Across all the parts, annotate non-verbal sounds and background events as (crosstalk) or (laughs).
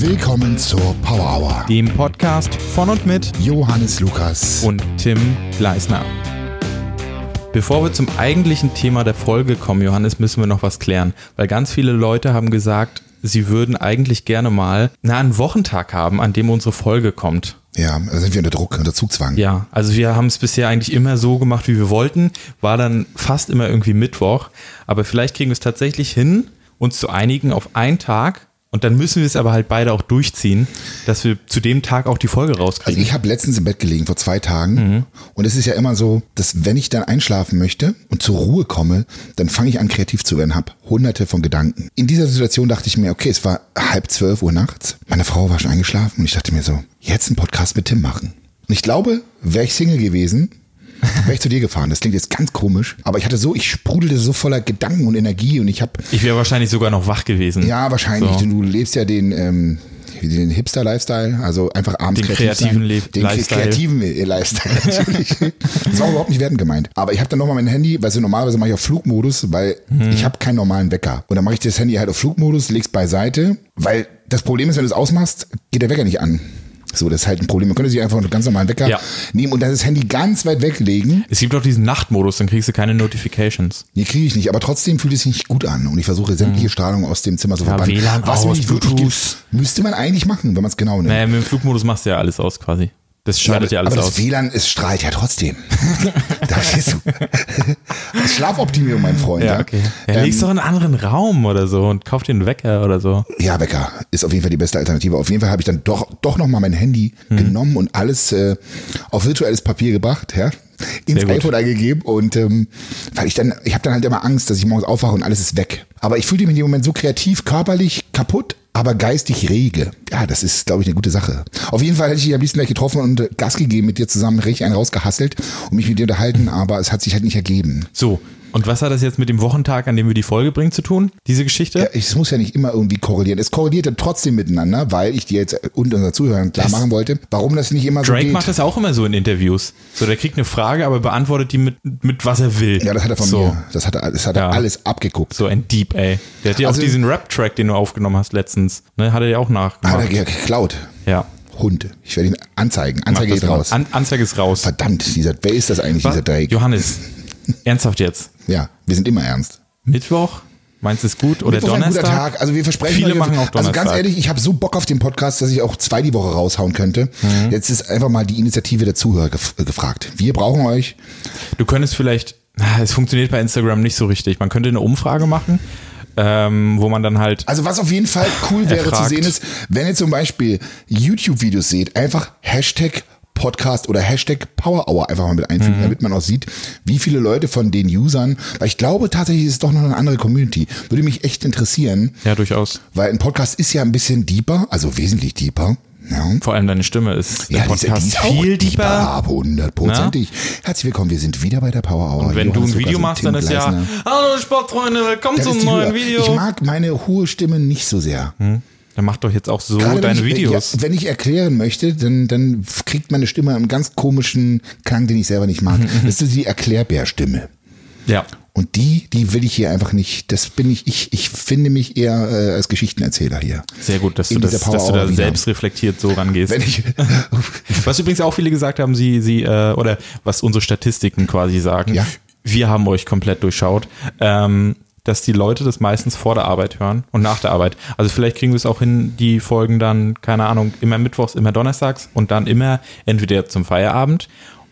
Willkommen zur Power Hour. dem Podcast von und mit Johannes Lukas. und Tim Gleisner. Bevor wir zum eigentlichen Thema der Folge kommen, Johannes, müssen wir noch was klären, weil ganz viele Leute haben gesagt, sie würden eigentlich gerne mal na, einen Wochentag haben, an dem unsere Folge kommt. ja, da sind wir unter Druck, unter Zugzwang. Ja, also wir haben es bisher eigentlich immer so gemacht, wie wir wollten, war dann fast immer irgendwie Mittwoch, aber vielleicht kriegen wir es tatsächlich hin, uns zu einigen auf einen Tag und dann müssen wir es aber halt beide auch durchziehen, dass wir zu dem Tag auch die Folge Also rauskriegen. ich habe letztens im Bett gelegen vor zwei Tagen und es ist ja immer so, dass wenn ich dann einschlafen möchte und zur Ruhe komme, dann fange ich an kreativ zu werden, habe hunderte von Gedanken. In dieser Situation dachte ich mir, okay, es war halb zwölf Uhr nachts, meine Frau war schon eingeschlafen und ich dachte mir so, jetzt einen Podcast mit Tim machen. Und ich glaube, wäre ich Single gewesen, (laughs) wäre ich zu dir gefahren. Das klingt jetzt ganz komisch, aber ich hatte so, ich sprudelte so voller Gedanken und Energie und ich habe Ich wäre wahrscheinlich sogar noch wach gewesen. Ja, wahrscheinlich. So. denn Du lebst ja den, ähm, den Hipster-Lifestyle, also einfach abends Den kreativ kreativen. Le- Den Lifestyle. kreativen äh, Lifestyle (laughs) natürlich. das war überhaupt nicht wertend gemeint. Aber ich habe dann nochmal mein Handy, weil so normalerweise mache ich auf Flugmodus, weil Mhm. ich habe keinen normalen Wecker. Und dann mache ich das Handy halt auf Flugmodus, leg's beiseite, weil das Problem ist, wenn du es ausmachst, geht der Wecker nicht an. So, das ist halt ein Problem. Man könnte sich einfach einen ganz normalen Wecker Ja. nehmen und dann das Handy ganz weit weglegen. Es gibt auch diesen Nachtmodus, dann kriegst du keine Notifications. Nee, kriege ich nicht, aber trotzdem fühlt es sich nicht gut an und ich versuche sämtliche Strahlung aus dem Zimmer zu Mhm. Ja, verbannen. WLAN was aus, wirklich gibt. Müsste man eigentlich machen, wenn man es genau nimmt. Naja, mit dem Flugmodus machst du ja alles aus quasi. Das schaltet ja, aber alles das aus. WLAN, es strahlt ja trotzdem. (laughs) da verstehst du. Schlafoptimierung, mein Freund. Ja, okay. Ja, Ähm, legst doch in einen anderen Raum oder so und kauf dir einen Wecker oder so. ja, Wecker ist auf jeden Fall die beste Alternative. Auf jeden Fall habe ich dann doch, doch nochmal mein Handy Hm. genommen und alles äh, auf virtuelles Papier gebracht, ja. Ins iPhone eingegeben und ähm, weil ich dann, ich habe dann halt immer Angst, dass ich morgens aufwache und alles ist weg. Aber ich fühlte mich in dem Moment so kreativ, körperlich kaputt, aber geistig rege. Ja, das ist, glaube ich, eine gute Sache. Auf jeden Fall hätte ich dich am liebsten gleich getroffen und äh, Gas gegeben mit dir zusammen, richtig einen rausgehasselt und mich mit dir unterhalten, aber es hat sich halt nicht ergeben. So, und was hat das jetzt mit dem Wochentag, an dem wir die Folge bringen, zu tun? Diese Geschichte? Ja, es muss ja nicht immer irgendwie korrelieren. Es korreliert ja trotzdem miteinander, weil ich dir jetzt und unseren Zuhörern klar Das- machen wollte, warum das nicht immer so Drake geht. macht das auch immer so in Interviews. So, der kriegt eine Frage, aber beantwortet die mit, mit was er will. ja, das hat er von so, mir. Das hat er, das hat er Ja. alles abgeguckt. So ein Deep, ey. Der hat ja Also- auch diesen Rap-Track, den du aufgenommen hast letztens, ne, hat er ja auch Hat er nachgemacht. ge- geklaut. Ja. Hund. Ich werde ihn anzeigen. Anzeige geht raus. An Anzeige ist raus. Verdammt, dieser, wer ist das eigentlich, dieser Drake? Johannes, (laughs) ernsthaft jetzt. Ja, wir sind immer ernst. Mittwoch? Meinst du es gut? Oder Mittwoch ein Donnerstag? guter Tag. Also wir versprechen Viele euch- machen auch Also Donnerstag. ganz ehrlich, ich habe so Bock auf den Podcast, dass ich auch zwei die Woche raushauen könnte. Mhm. Jetzt ist einfach mal die Initiative der Zuhörer gef äh, gefragt. Wir brauchen euch. Du könntest vielleicht, es funktioniert bei Instagram nicht so richtig. Man könnte eine Umfrage machen, ähm, wo man dann halt, Also was auf jeden Fall cool wäre zu fragt. sehen ist, wenn ihr zum Beispiel YouTube-Videos seht, einfach Hashtag Podcast oder Hashtag Power Hour einfach mal mit einfügen, damit man auch sieht, wie viele Leute von den Usern, weil ich glaube tatsächlich ist es doch noch eine andere Community. Würde mich echt interessieren, ja durchaus, weil ein Podcast ist ja ein bisschen deeper, also wesentlich deeper. Ja. vor allem deine Stimme ist Ja, diese, die Podcast ist viel deeper, aber hundertprozentig. Herzlich willkommen, wir sind wieder bei der Power Hour. Und wenn Johannes du ein Video machst, Tim dann ist ja, Gleisner. hallo Sportfreunde, willkommen Das zum neuen. Video. Ich mag meine hohe Stimme nicht so sehr. Dann mach doch jetzt auch so Gerade deine wenn ich, Videos. Ja, wenn ich erklären möchte, dann, dann kriegt meine Stimme einen ganz komischen Klang, den ich selber nicht mag. Das ist die Erklärbärstimme. Ja. Und die, die will ich hier einfach nicht. Das bin ich, ich, ich finde mich eher äh, als Geschichtenerzähler hier. Sehr gut, dass In du, das, dass du da selbst reflektiert so rangehst. Wenn ich, (laughs) Was übrigens auch viele gesagt haben, sie, sie, äh, oder was unsere Statistiken quasi sagen, Ja. wir haben euch komplett durchschaut, ähm, dass die Leute das meistens vor der Arbeit hören und nach der Arbeit. Also vielleicht kriegen wir es auch hin, die Folgen dann, keine Ahnung, immer mittwochs, immer donnerstags und dann immer entweder zum Feierabend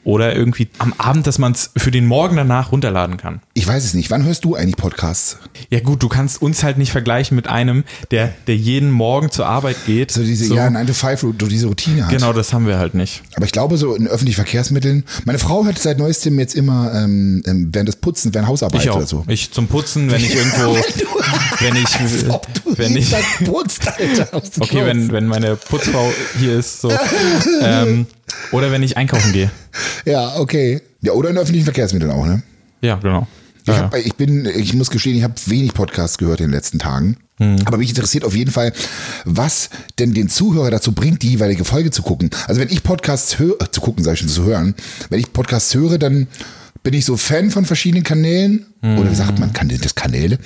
oder irgendwie am Abend, dass man es für den Morgen danach runterladen kann. Ich weiß es nicht. Wann hörst du eigentlich Podcasts? Ja gut, du kannst uns halt nicht vergleichen mit einem, der, der jeden Morgen zur Arbeit geht. So diese, ja, 9 to 5, du diese Routine hat. Genau, das haben wir halt nicht. Aber ich glaube, so in öffentlichen Verkehrsmitteln, meine Frau hört seit neuestem jetzt immer ähm, ähm, während des Putzens, während Hausarbeit Ich auch. oder so. Ich zum Putzen, wenn ich (laughs) irgendwo, wenn ich, Ob du wenn ich, jeden Tag putzt, Alter. okay, wenn, wenn meine Putzfrau hier ist, so, (laughs) ähm, oder wenn ich einkaufen gehe. Ja, okay. Ja, oder in öffentlichen Verkehrsmitteln auch, ne? Ja, genau. Ich, Ja, hab, ich bin, ich muss gestehen, ich habe wenig Podcasts gehört in den letzten Tagen. Hm. Aber mich interessiert auf jeden Fall, was denn den Zuhörer dazu bringt, die jeweilige Folge zu gucken. Also wenn ich Podcasts höre, äh, zu gucken, sage ich schon, zu hören, wenn ich Podcasts höre, dann bin ich so Fan von verschiedenen Kanälen. Oder wie sagt man, kann das Kanäle?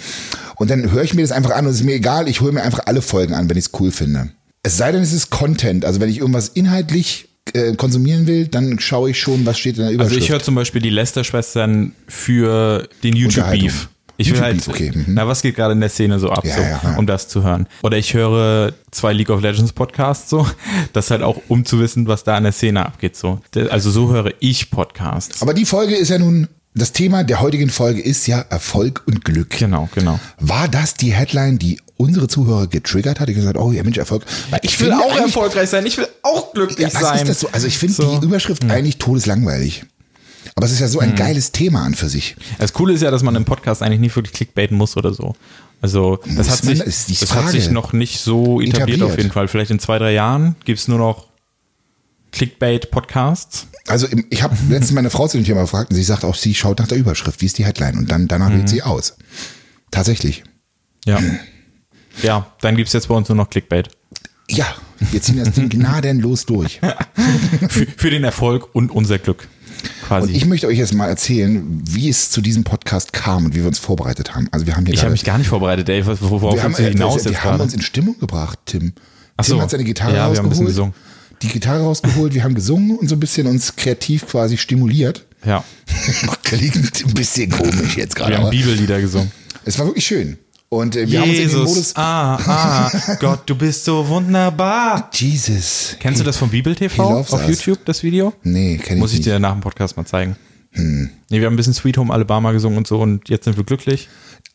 Und dann höre ich mir das einfach an und es ist mir egal, ich höre mir einfach alle Folgen an, wenn ich es cool finde. Es sei denn, es ist Content. Also wenn ich irgendwas inhaltlich äh, konsumieren will, dann schaue ich schon, was steht in der Also Überschrift. ich höre zum Beispiel die Lester-Schwestern für den YouTube-Beef. Ich will halt, okay, mhm. na, was geht gerade in der Szene so ab, Ja, so, ja, ja. um das zu hören. Oder ich höre zwei League of Legends Podcasts so, (laughs) das halt auch, um zu wissen, was da in der Szene abgeht, so. Also so höre ich Podcasts. Aber die Folge ist ja nun, das Thema der heutigen Folge ist ja Erfolg und Glück. Genau, genau. War das die Headline, die unsere Zuhörer getriggert hat? Die gesagt, oh ja Mensch, Erfolg. Weil Ich will finde auch erfolgreich sein, ich will auch glücklich Ja, was sein. ist das so? Also ich finde So. Hm. die Überschrift eigentlich todeslangweilig. Aber es ist ja so ein geiles Thema an für sich. Das Coole ist ja, dass man im Podcast eigentlich nicht wirklich clickbaiten muss oder so. Also das Muss hat man? sich, das hat sich noch nicht so etabliert, Etabliert. auf jeden Fall. Vielleicht in zwei, drei Jahren gibt es nur noch Clickbait-Podcasts. Also ich habe letztens meine Frau zu dem Thema gefragt und sie sagt auch, sie schaut nach der Überschrift, wie ist die Headline und dann danach Mhm. wählt sie aus. Tatsächlich. Ja. (clears throat) Ja, dann gibt es jetzt bei uns nur noch Clickbait. Ja, wir ziehen das Ding (laughs) gnadenlos durch. Für, für den Erfolg und unser Glück. Quasi. Und ich möchte euch jetzt mal erzählen, wie es zu diesem Podcast kam und wie wir uns vorbereitet haben. Also wir haben hier Ich habe mich gar nicht vorbereitet, ey. Was- Worauf wir haben, du hinaus wir jetzt haben uns in Stimmung gebracht, Tim. Ach Tim so. hat seine Gitarre Ja, wir rausgeholt. gesungen. Die Gitarre rausgeholt, wir haben gesungen und so ein bisschen uns kreativ quasi stimuliert. Ja, (laughs) Klingt ein bisschen komisch jetzt gerade. wir haben Bibellieder gesungen. Es war wirklich schön. Und äh, wir haben uns in den Jesus, Modus. ah, ah, (laughs) Gott, du bist so wunderbar. Jesus. Kennst du das vom Bibel TV auf us. YouTube, das Video? Nee, kenn ich Muss ich nicht. dir nach dem Podcast mal zeigen. Hm. Nee, wir haben ein bisschen Sweet Home Alabama gesungen und so und jetzt sind wir glücklich.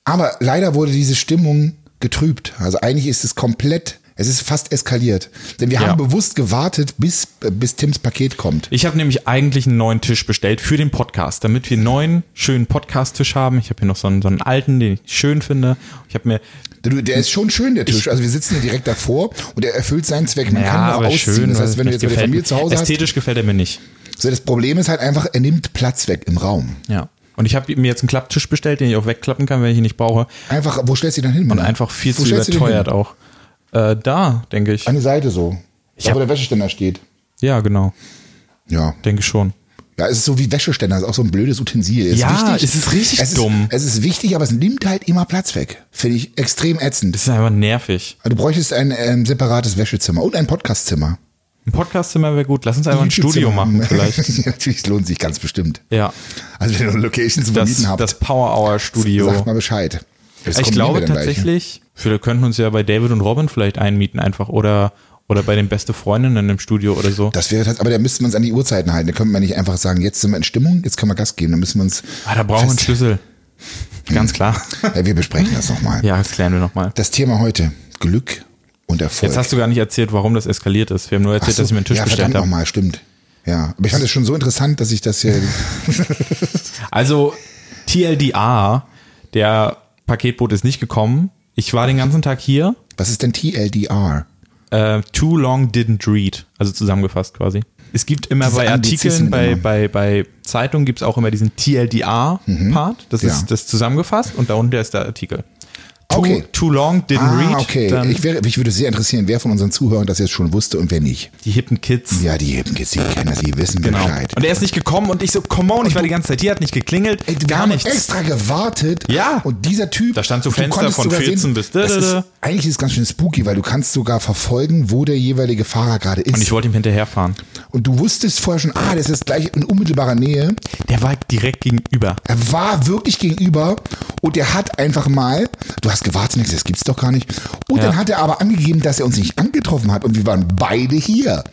Aber leider wurde diese Stimmung getrübt. Also eigentlich ist es komplett, es ist fast eskaliert. Denn wir Ja. haben bewusst gewartet, bis, äh, bis Tims Paket kommt. Ich habe nämlich eigentlich einen neuen Tisch bestellt für den Podcast, damit wir einen neuen, schönen Podcast-Tisch haben. Ich habe hier noch so einen, so einen alten, den ich schön finde. Ich habe mir, Du, der ist schon schön, der Tisch. Also wir sitzen hier direkt davor und er erfüllt seinen Zweck. Man ja, kann aber auch ausziehen. schön. das heißt, wenn du jetzt bei der Familie zu Hause Ästhetisch gefällt er mir nicht. hast, so das Problem ist halt einfach, er nimmt Platz weg im Raum. Ja. Und ich habe mir jetzt einen Klapptisch bestellt, den ich auch wegklappen kann, wenn ich ihn nicht brauche. Einfach, wo stellst du ihn dann hin? Und Mann? einfach viel Wo zu überteuert auch. Äh, da, denke ich. Eine Seite so. Ich da, wo der Wäscheständer steht. Ja, genau. Ja. Denke ich schon. Ja, es ist so wie Wäscheständer, ist auch so ein blödes Utensil. Ist Ja, wichtig. es ist richtig es dumm. Ist, es ist wichtig, aber es nimmt halt immer Platz weg. Finde ich extrem ätzend. Das ist einfach nervig. Du bräuchtest ein ähm, separates Wäschezimmer und ein Podcastzimmer. Ein Podcastzimmer wäre gut. Lass uns einfach ein Studio machen, vielleicht. (laughs) Natürlich, es lohnt sich ganz bestimmt. Ja. Also wenn ihr Locations zu Das, vermieten habt, das Power Hour Studio. sagt mal Bescheid. Das Ich glaube gleich. tatsächlich, wir könnten uns ja bei David und Robin vielleicht einmieten einfach oder, oder bei den beste Freundinnen im Studio oder so. Das wäre aber da müssten wir uns an die Uhrzeiten halten. Da können wir nicht einfach sagen, jetzt sind wir in Stimmung, jetzt können wir Gas geben. Da müssen wir uns. Ah, da brauchen wir einen Schlüssel. Ganz klar. Ja, wir besprechen das nochmal. Ja, das klären wir nochmal. Das Thema heute: Glück und Erfolg. Jetzt hast du gar nicht erzählt, warum das eskaliert ist. Wir haben nur erzählt, so, dass ich mir einen Tisch ja, bestellt habe. nochmal, stimmt. Ja, aber ich fand es schon so interessant, dass ich das hier. (laughs) Also TLDR, der Paketboot ist nicht gekommen. Ich war den ganzen Tag hier. Was ist denn TLDR? Äh, too long didn't read. Also zusammengefasst quasi. Es gibt immer Diese bei Artikeln, bei, immer. bei, bei Zeitungen gibt es auch immer diesen TLDR-Part. Das Ja. ist das zusammengefasst und darunter ist der Artikel. Too, Okay. too long didn't Ah, read. okay. Ich, wäre, mich würde sehr interessieren, wer von unseren Zuhörern das jetzt schon wusste und wer nicht. die hippen Kids. Ja, die Hippen Kids, die kennen das, die wissen Genau. Bescheid. Und er ist nicht gekommen und ich so, come on, ich war die ganze Zeit hier, hat nicht geklingelt, Ey, wir gar haben nichts. extra gewartet. Ja. Und dieser Typ. Da stand so du Fenster von sogar 14 bis das ist. Eigentlich ist es ganz schön spooky, weil du kannst sogar verfolgen, wo der jeweilige Fahrer gerade ist. Und ich wollte ihm hinterherfahren. Und du wusstest vorher schon, ah, das ist gleich in unmittelbarer Nähe. Der war direkt gegenüber. Er war wirklich gegenüber und er hat einfach mal, du hast gewartet gesagt, das gibt's doch gar nicht. Und Ja. dann hat er aber angegeben, dass er uns nicht angetroffen hat und wir waren beide hier.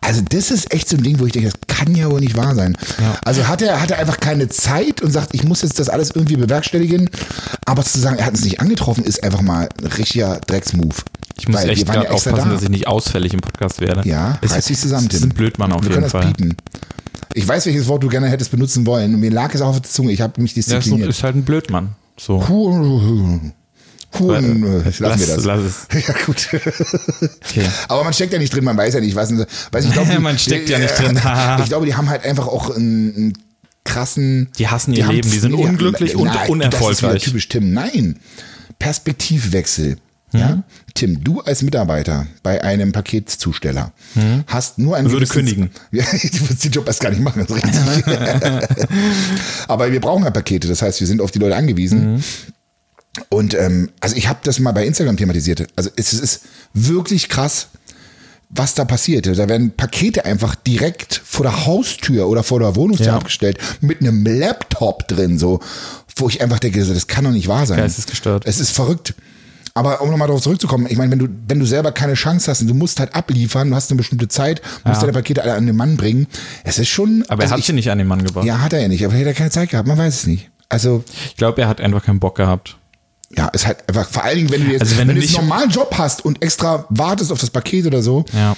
Also das ist echt so ein Ding, wo ich denke, das kann ja wohl nicht wahr sein. Ja. Also hat er, hat er einfach keine Zeit und sagt, ich muss jetzt das alles irgendwie bewerkstelligen. Aber zu sagen, er hat uns nicht angetroffen, ist einfach mal ein richtiger Drecksmove. Ich muss Weil echt ja gerade extra aufpassen, da. dass ich nicht ausfällig im Podcast werde. Ja, es reiß dich zusammen, Es ist Tim. ein Blödmann auf Wir jeden das Fall. bieten. Ich weiß, welches Wort du gerne hättest benutzen wollen. Mir lag es auch auf der Zunge. Ich habe mich ist, diszipliniert. ist halt ein Blödmann. So. Huhn, äh, lassen lass, wir das. lass es. (laughs) Ja, gut. Okay. Aber man steckt ja nicht drin, man weiß ja nicht, was. Weiß ich, glaub, (laughs) die- Man steckt ja nicht drin. (laughs) ich glaube, die haben halt einfach auch einen, krassen. Die hassen ihr haben- Leben, die sind nee, unglücklich und nein, Das ist unerfolgreich. typisch Tim. Nein. Perspektivwechsel. Mhm. Ja? Tim, du als Mitarbeiter bei einem Paketzusteller hast nur ein Mhm. Würde kündigen. Ja, du wirst den Job erst gar nicht machen, das ist richtig. Aber wir brauchen ja Pakete, das heißt, wir sind auf die Leute angewiesen. Mhm. Und ähm, also ich habe das mal bei Instagram thematisiert. Also es ist wirklich krass, was da passiert. Da werden Pakete einfach direkt vor der Haustür oder vor der Wohnungstür Ja. abgestellt mit einem Laptop drin, so, wo ich einfach denke, das kann doch nicht wahr sein. Geistesgestört. Es ist verrückt. Aber um nochmal darauf zurückzukommen, ich meine, wenn du, wenn du selber keine Chance hast und du musst halt abliefern, du hast eine bestimmte Zeit, musst Ja. deine Pakete alle an den Mann bringen, es ist schon. Aber er also hat ich, sie nicht an den Mann gebracht. Ja, hat er ja nicht, aber er keine Zeit gehabt, man weiß es nicht. Also, Ich glaube, er hat einfach keinen Bock gehabt. Ja, ist halt einfach, vor allen Dingen, wenn du jetzt, Also wenn wenn, du jetzt einen normalen Job hast und extra wartest auf das Paket oder so, Ja.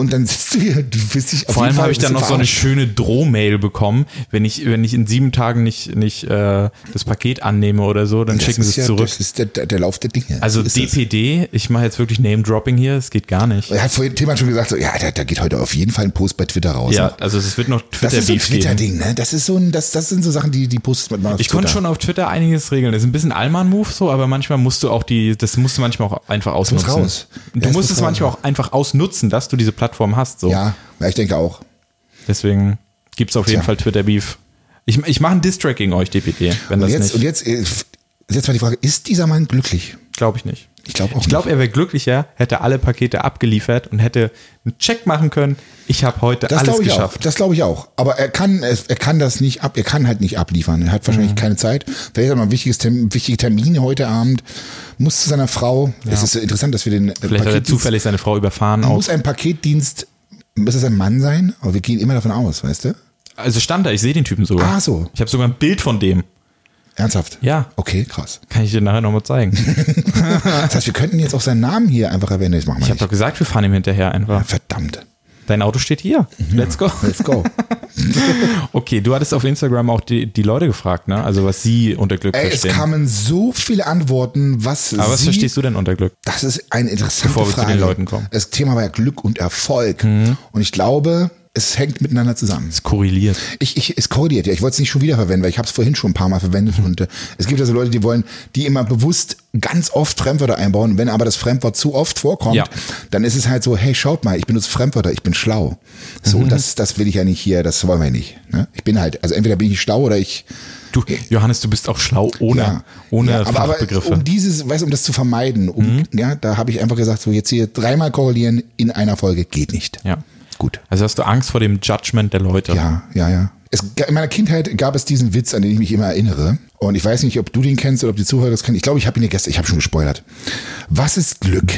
Und dann sitzt du hier, du willst dich auf Vor allem habe ich dann noch bisschen so eine verarscht. schöne Drohmail bekommen, wenn ich, wenn ich in sieben Tagen nicht, nicht äh, das Paket annehme oder so, dann Das schicken sie es ja, zurück. Das ist der, der, Lauf der Dinge. Also So ist das. DPD, ich mache jetzt wirklich Name-Dropping hier, es geht gar nicht. Er hat vorhin Thema schon gesagt, so, ja, da, da geht heute auf jeden Fall ein Post bei Twitter raus. Ja, ne? also es wird noch Das ist so ein. Twitter-Ding, ne? Das ist so ein, das, das sind so Sachen, die, die postest man auf Ich konnte Twitter. schon auf Twitter einiges regeln. Das ist ein bisschen Allmann-Move so, aber manchmal musst du auch die, das musst du manchmal auch einfach ausnutzen. raus. Du Ja, musst muss es manchmal raus. auch einfach ausnutzen, dass du diese Plattform hast. So. Ja, ich denke auch. Deswegen gibt's auf jeden Tja. Fall Twitter-Beef. Ich, ich mache einen Distrack gegen euch, DPD, wenn Und das jetzt, und nicht. jetzt, äh, ist jetzt mal die Frage, ist dieser Mann glücklich? Glaube ich nicht. Ich glaube auch Ich glaube, er wäre glücklicher, hätte alle Pakete abgeliefert und hätte einen Check machen können. Ich habe heute Das alles geschafft. auch. Das glaube ich auch. Aber er kann, es- er kann das nicht ab, er kann halt nicht abliefern. Er hat Mhm. wahrscheinlich keine Zeit. Vielleicht hat er noch ein wichtiges Termin, wichtige Termine heute Abend. Muss zu seiner Frau. Es ist interessant, dass wir den äh, Vielleicht hat er zufällig seine Frau überfahren. Muss ein Paketdienst, muss es ein Mann sein? Aber wir gehen immer davon aus, weißt du? Also stand da, ich sehe den Typen sogar. Ah, so. Ich habe sogar ein Bild von dem. Ernsthaft? Ja. Okay, krass. Kann ich dir nachher nochmal zeigen. (laughs) (laughs) Das heißt, wir könnten jetzt auch seinen Namen hier einfach erwähnen. Das machen wir Ich habe doch gesagt, wir fahren ihm hinterher einfach. Verdammt. Dein Auto steht hier. Let's go. Let's go. (laughs) Okay, du hattest auf Instagram auch die, die Leute gefragt, ne? Also was sie unter Glück Ey, es verstehen. kamen so viele Antworten, was Aber was sie, verstehst du denn unter Glück? Das ist eine interessante Bevor wir zu Frage. den Leuten kommen. Mhm. Das Thema war ja Glück und Erfolg. Und ich glaube, es hängt miteinander zusammen. Es korreliert. Ich, ich, es korreliert, ja. Ich wollte es nicht schon wieder verwenden, weil ich habe es vorhin schon ein paar Mal verwendet. Und äh, es gibt also Leute, die wollen, die immer bewusst ganz oft Fremdwörter einbauen. Wenn aber das Fremdwort zu oft vorkommt, Ja. dann ist es halt so, hey, schaut mal, ich benutze Fremdwörter, ich bin schlau. So, Mhm. das, das will ich ja nicht hier, das wollen wir nicht. Ne? Ich bin halt, also entweder bin ich schlau oder ich, Du, Johannes, du bist auch schlau ohne, ja, ohne ja, aber, aber Fachbegriffe. um dieses, weißt du, um das zu vermeiden, um, Mhm. ja, da habe ich einfach gesagt, so jetzt hier dreimal korrelieren in einer Folge geht nicht. ja. Gut. Also hast du Angst vor dem Judgment der Leute. Ja, ja, ja. Es, in meiner Kindheit gab es diesen Witz, an den ich mich immer erinnere. Und ich weiß nicht, ob du den kennst oder ob die Zuhörer das kennen. Ich glaube, ich habe ihn dir gestern, ich habe schon gespoilert. Was ist Glück?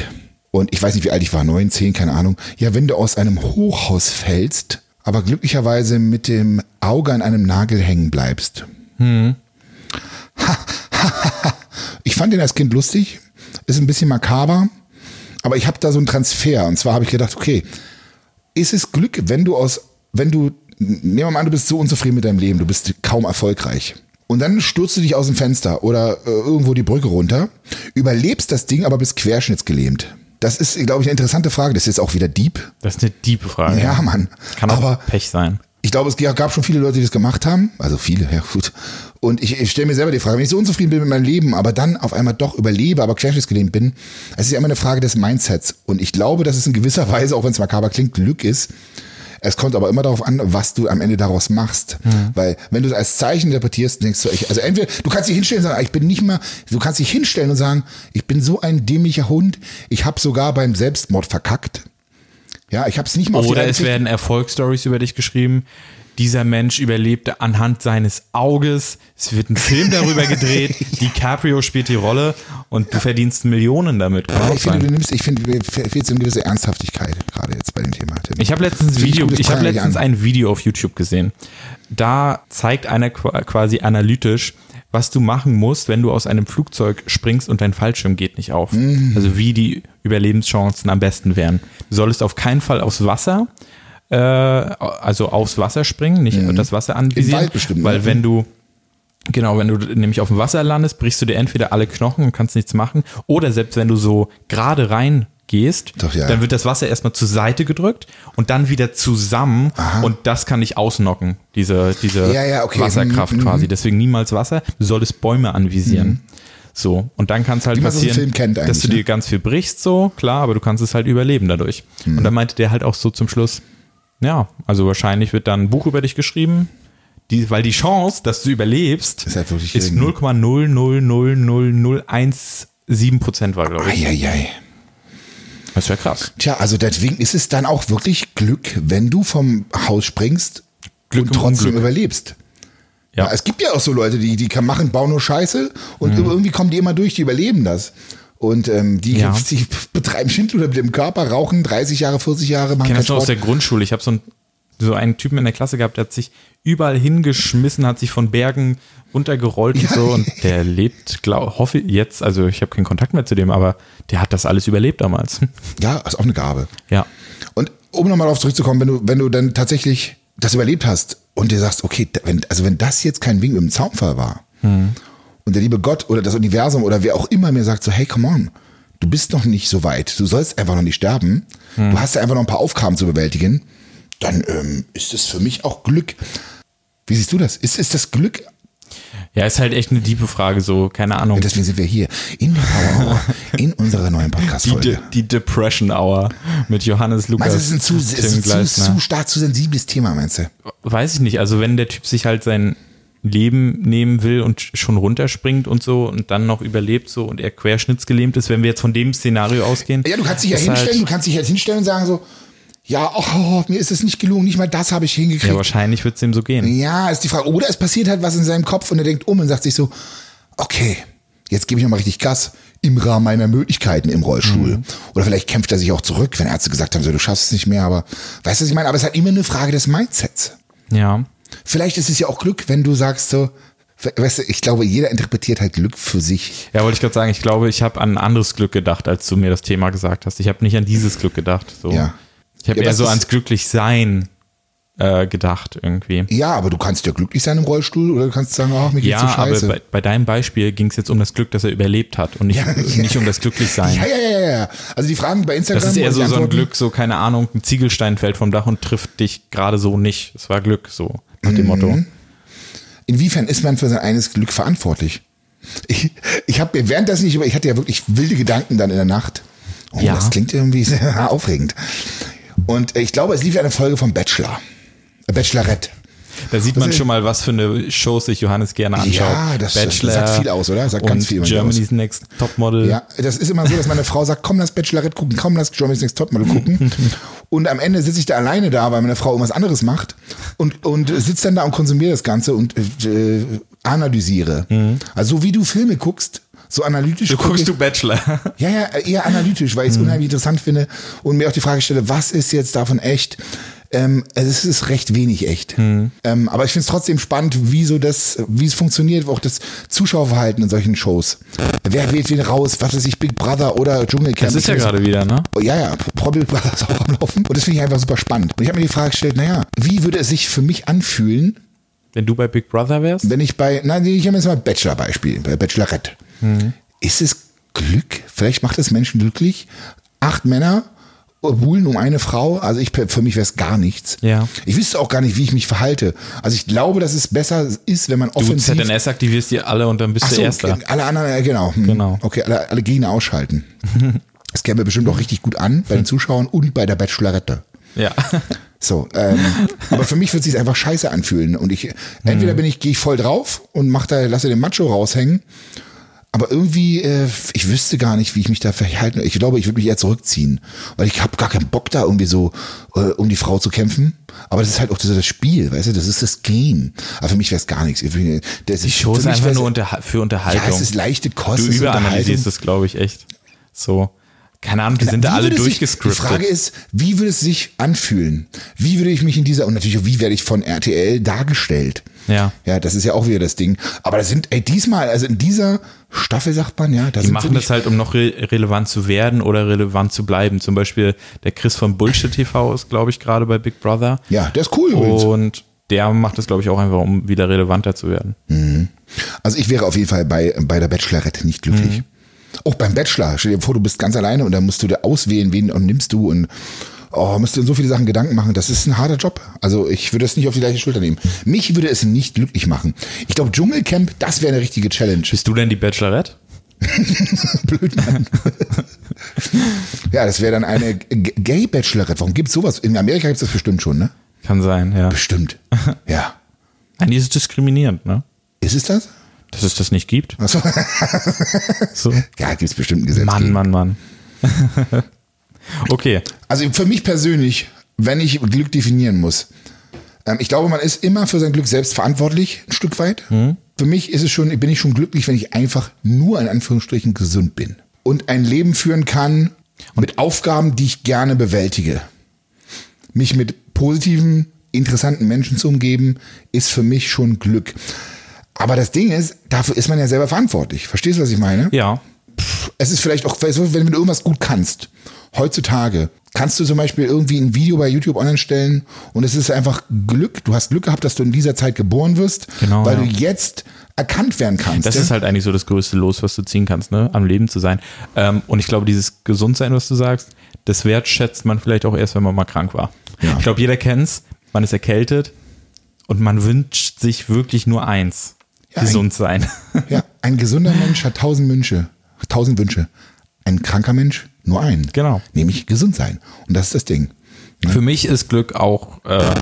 Und ich weiß nicht, wie alt ich war, neun, zehn, keine Ahnung. Ja, wenn du aus einem Hochhaus fällst, aber glücklicherweise mit dem Auge an einem Nagel hängen bleibst. (laughs) ich fand den als Kind lustig, ist ein bisschen makaber, aber ich habe da so einen Transfer. Und zwar habe ich gedacht, okay, ist es Glück, wenn du aus, wenn du, nehmen wir mal an, du bist so unzufrieden mit deinem Leben, du bist kaum erfolgreich. Und dann stürzt du dich aus dem Fenster oder äh, irgendwo die Brücke runter, überlebst das Ding, aber bist querschnittsgelähmt. Das ist, glaube ich, eine interessante Frage. Das ist jetzt auch wieder Dieb. Das ist eine tiefe Frage. Ja, Mann. Kann auch aber Pech sein. Ich glaube, es gab schon viele Leute, die das gemacht haben. Also viele, ja gut. Und ich, ich stelle mir selber die Frage, wenn ich so unzufrieden bin mit meinem Leben, aber dann auf einmal doch überlebe, aber querschnittsgelähmt bin, es ist ja immer eine Frage des Mindsets. Und ich glaube, dass es in gewisser Weise, auch wenn es makaber klingt, Glück ist. Es kommt aber immer darauf an, was du am Ende daraus machst. Weil wenn du es als Zeichen interpretierst, denkst du, ich, also entweder, du kannst dich hinstellen und sagen, ich bin nicht mal, du kannst dich hinstellen und sagen, ich bin so ein dämlicher Hund, ich habe sogar beim Selbstmord verkackt. Ja, ich habe es nicht mal Oder es werden Erfolgsstories über dich geschrieben. Dieser Mensch überlebte anhand seines Auges. Es wird ein Film darüber gedreht. (laughs) DiCaprio spielt die Rolle und du verdienst Millionen damit. Kann Ja, ich finde, du nimmst, ich finde, mir fehlt so eine gewisse Ernsthaftigkeit gerade jetzt bei dem Thema. Tim. Ich habe letztens, Video, ich ich letztens ein Video auf YouTube gesehen. Da zeigt einer qua- quasi analytisch, was du machen musst, wenn du aus einem Flugzeug springst und dein Fallschirm geht nicht auf. Mhm. Also wie die Überlebenschancen am besten wären. Du solltest auf keinen Fall aufs Wasser, äh, also aufs Wasser springen, nicht das Wasser anvisieren, Mhm. Weil ne? wenn du Genau, wenn du nämlich auf dem Wasser landest, brichst du dir entweder alle Knochen und kannst nichts machen, oder selbst wenn du so gerade reingehst, Doch, ja. dann wird das Wasser erstmal zur Seite gedrückt und dann wieder zusammen und das kann dich ausnocken, diese, diese Ja, ja, okay. Wasserkraft Mhm, quasi. Deswegen niemals Wasser, du solltest Bäume anvisieren. So, und dann kann es halt passieren, dass du ne? dir ganz viel brichst, so, klar, aber du kannst es halt überleben dadurch. Mhm. Und dann meinte der halt auch so zum Schluss, ja, also wahrscheinlich wird dann ein Buch über dich geschrieben, die, weil die Chance, dass du überlebst, Ist halt ist gering. 0,0000017 Prozent war, glaube ich. Eieiei. Das wäre krass. Tja, also deswegen ist es dann auch wirklich Glück, wenn du vom Haus springst Glück und im trotzdem Unglück. überlebst. Ja. Ja. es gibt ja auch so Leute, die, die kann machen, bauen nur Scheiße und irgendwie kommen die immer durch, die überleben das. Und ähm, die, Ja. die (laughs) betreiben Schindluder mit dem Körper, rauchen 30 Jahre, 40 Jahre, machen Ich kenne das nur aus der Grundschule. Ich habe so, ein, so einen Typen in der Klasse gehabt, der hat sich überall hingeschmissen, hat sich von Bergen runtergerollt und Ja. so. Und der lebt, glaub, hoffe jetzt, also ich habe keinen Kontakt mehr zu dem, aber der hat das alles überlebt damals. (laughs) Ja, ist auch eine Gabe. Ja. Und um nochmal darauf zurückzukommen, wenn du, wenn du dann tatsächlich das überlebt hast und dir sagst, okay, wenn, also wenn das jetzt kein Wink mit dem Zaunfall war und der liebe Gott oder das Universum oder wer auch immer mir sagt so, hey, come on, du bist noch nicht so weit, du sollst einfach noch nicht sterben, du hast ja einfach noch ein paar Aufgaben zu bewältigen, dann ähm, ist es für mich auch Glück. Wie siehst du das? Ist, ist das Glück? Ja, ist halt echt eine tiefe Frage, so, keine Ahnung. Deswegen sind wir hier in der Power Hour, in unserer neuen Die, Podcast-Folge. De die Depression Hour mit Johannes Lukas. Du, das ist ein zu, ist ein zu, zu stark, zu sensibles Thema, meinst du? Weiß ich nicht. Also wenn der Typ sich halt sein Leben nehmen will und schon runterspringt und so und dann noch überlebt so und er querschnittsgelähmt ist, wenn wir jetzt von dem Szenario ausgehen. Ja, du kannst dich ja hinstellen, du Halt, kannst dich jetzt hinstellen und sagen so, ja, oh, mir ist es nicht gelungen, nicht mal das habe ich ja, hingekriegt. wahrscheinlich wird es ihm so gehen. Ja, ist die Frage. Oder es passiert halt was in seinem Kopf und er denkt um und sagt sich so, okay, jetzt gebe ich nochmal richtig Gas im Rahmen meiner Möglichkeiten im Rollstuhl. Mhm. Oder vielleicht kämpft er sich auch zurück, wenn Ärzte gesagt haben, so, du schaffst es nicht mehr, aber weißt du, was ich meine? Aber es ist halt immer eine Frage des Mindsets. Ja. Vielleicht ist es ja auch Glück, wenn du sagst so, weißt du, ich glaube, jeder interpretiert halt Glück für sich. Ja, wollte ich gerade sagen, ich glaube, ich habe an ein anderes Glück gedacht, als du mir das Thema gesagt hast. Ich habe nicht an dieses Glück gedacht. So. Ja. Ich habe Ja, eher so ans Glücklichsein äh, gedacht irgendwie. Ja, aber du kannst ja glücklich sein im Rollstuhl oder du kannst sagen, ach, mir geht's Ja, so aber scheiße. bei, bei deinem Beispiel ging es jetzt um das Glück, dass er überlebt hat und nicht, Ja, ja. nicht um das Glücklichsein. Ja, ja, ja, ja. Also die Fragen bei Instagram. Das ist eher so, so ein Glück, so keine Ahnung, ein Ziegelstein fällt vom Dach und trifft dich gerade so nicht. Das war Glück, so nach Mhm. dem Motto. Inwiefern ist man für sein eigenes Glück verantwortlich? Ich, ich habe mir währenddessen nicht, aber ich hatte ja wirklich wilde Gedanken dann in der Nacht. Oh, Ja. Das klingt irgendwie (laughs) sehr aufregend. Und ich glaube, es lief eine Folge vom Bachelor. Bachelorette. Da sieht man schon mal, was für eine Shows sich Johannes gerne anschaut. Ja, das- das sagt viel aus, oder? Sagt ganz viel Germany's Next Topmodel. Ja, das ist immer so, dass meine Frau sagt, komm, lass Bachelorette gucken, komm, lass Germany's Next Topmodel gucken. (laughs) und am Ende sitze ich da alleine da, weil meine Frau irgendwas anderes macht und, und sitze dann da und konsumiere das Ganze und äh, analysiere. Also so wie du Filme guckst, so analytisch. Du guckst du Bachelor. (laughs) Ja, ja, eher analytisch, weil ich es unheimlich interessant finde und mir auch die Frage stelle, was ist jetzt davon echt? Ähm, es ist recht wenig echt. Ähm, aber ich finde es trotzdem spannend, wie so das, wie es funktioniert, auch das Zuschauerverhalten in solchen Shows. Wer wählt wen raus? Was weiß ich, Big Brother oder Dschungelcamp? Das ist ja gerade wieder, ne? Oh, Ja, ja, Promi Big Brother ist auch am Laufen. Und das finde ich einfach super spannend. Und ich habe mir die Frage gestellt, naja, wie würde es sich für mich anfühlen, Wenn du bei Big Brother wärst? wenn ich bei, nein, ich habe jetzt mal Bachelor-Beispiel, bei Bachelorette. Ist es Glück? Vielleicht macht es Menschen glücklich. Acht Männer buhlen um eine Frau. Also ich, für mich wäre es gar nichts. Ja. Ich wüsste auch gar nicht, wie ich mich verhalte. Also ich glaube, dass es besser ist, wenn man Du offensiv. ZNS aktivierst die alle und dann bist Ach du so, Erster. alle anderen, äh, genau. Hm. Genau. Okay, alle, alle Gegner ausschalten. (laughs) Das käme bestimmt auch richtig gut an bei den Zuschauern und bei der Bachelorette. Ja. (laughs) So, ähm, aber für mich wird es sich einfach scheiße anfühlen. Und ich, entweder bin ich, gehe ich voll drauf und mach da, lasse den Macho raushängen. Aber irgendwie, äh, ich wüsste gar nicht, wie ich mich da verhalten. Ich glaube, ich würde mich eher zurückziehen, weil ich habe gar keinen Bock da irgendwie so, äh, um die Frau zu kämpfen. Aber das ist halt auch das, das Spiel, weißt du, das ist das Game. Aber für mich wäre es gar nichts. Ich finde, Das Die Show ist einfach nur unter, für Ja, Unterhaltung. es ist leichte Kost, du es überanalysierst das, glaube ich, echt. So. Keine Ahnung, die sind da Wie alle es sich- durchgescriptet. Die Frage ist, wie würde es sich anfühlen? Wie würde ich mich in dieser, und natürlich auch, wie werde ich von RTL dargestellt? Ja. Ja, das ist ja auch wieder das Ding. Aber das sind, ey, diesmal, also in dieser Staffel sagt man, ja, da Die sind machen das halt, um noch re relevant zu werden oder relevant zu bleiben. Zum Beispiel der Chris von Bullshit (laughs) TV ist, glaube ich, gerade bei Big Brother. Ja, der ist cool übrigens. Und der macht das, glaube ich, auch einfach, um wieder relevanter zu werden. Also ich wäre auf jeden Fall bei, bei der Bachelorette nicht glücklich. Mhm. Auch beim Bachelor. Stell dir vor, du bist ganz alleine und dann musst du da auswählen, wen und nimmst du und oh, musst du in so viele Sachen Gedanken machen. Das ist ein harter Job. Also ich würde es nicht auf die gleiche Schulter nehmen. Mich würde es nicht glücklich machen. Ich glaube, Dschungelcamp, das wäre eine richtige Challenge. Bist du denn die Bachelorette? (laughs) Blöd, Mann. ja, das wäre dann eine Gay-Bachelorette. Warum gibt's sowas? In Amerika gibt's das bestimmt schon, ne? Kann sein, ja. Bestimmt. (laughs) Ja. Eigentlich ist es diskriminierend, ne? Ist es das? Dass es das nicht gibt. Achso. So. Ja, gibt's bestimmt ein Gesetz. Mann, gegen. Mann, Mann. (laughs) Okay. Also für mich persönlich, wenn ich Glück definieren muss, ähm, ich glaube, man ist immer für sein Glück selbst verantwortlich, ein Stück weit. Mhm. Für mich ist es schon, bin ich schon glücklich, wenn ich einfach nur in Anführungsstrichen gesund bin und ein Leben führen kann mit Aufgaben, die ich gerne bewältige. Mich mit positiven, interessanten Menschen zu umgeben, ist für mich schon Glück. Aber das Ding ist, dafür ist man ja selber verantwortlich. Verstehst du, was ich meine? Ja. es ist vielleicht auch, wenn du irgendwas gut kannst, heutzutage, kannst du zum Beispiel irgendwie ein Video bei YouTube online stellen und es ist einfach Glück, du hast Glück gehabt, dass du in dieser Zeit geboren wirst, Genau, weil ja. du jetzt erkannt werden kannst. Das ist halt eigentlich so das größte Los, was du ziehen kannst, ne? Am Leben zu sein. Ähm, und ich glaube, dieses Gesundsein, was du sagst, das wertschätzt man vielleicht auch erst, wenn man mal krank war. Ja. Ich glaube, jeder kennt's. Man ist erkältet und man wünscht sich wirklich nur eins. Ja, gesund sein. ja, ein gesunder Mensch hat tausend Wünsche, tausend Wünsche. Ein kranker Mensch nur einen. Genau. Nämlich gesund sein. Und das ist das Ding. Für mich ist Glück auch, äh,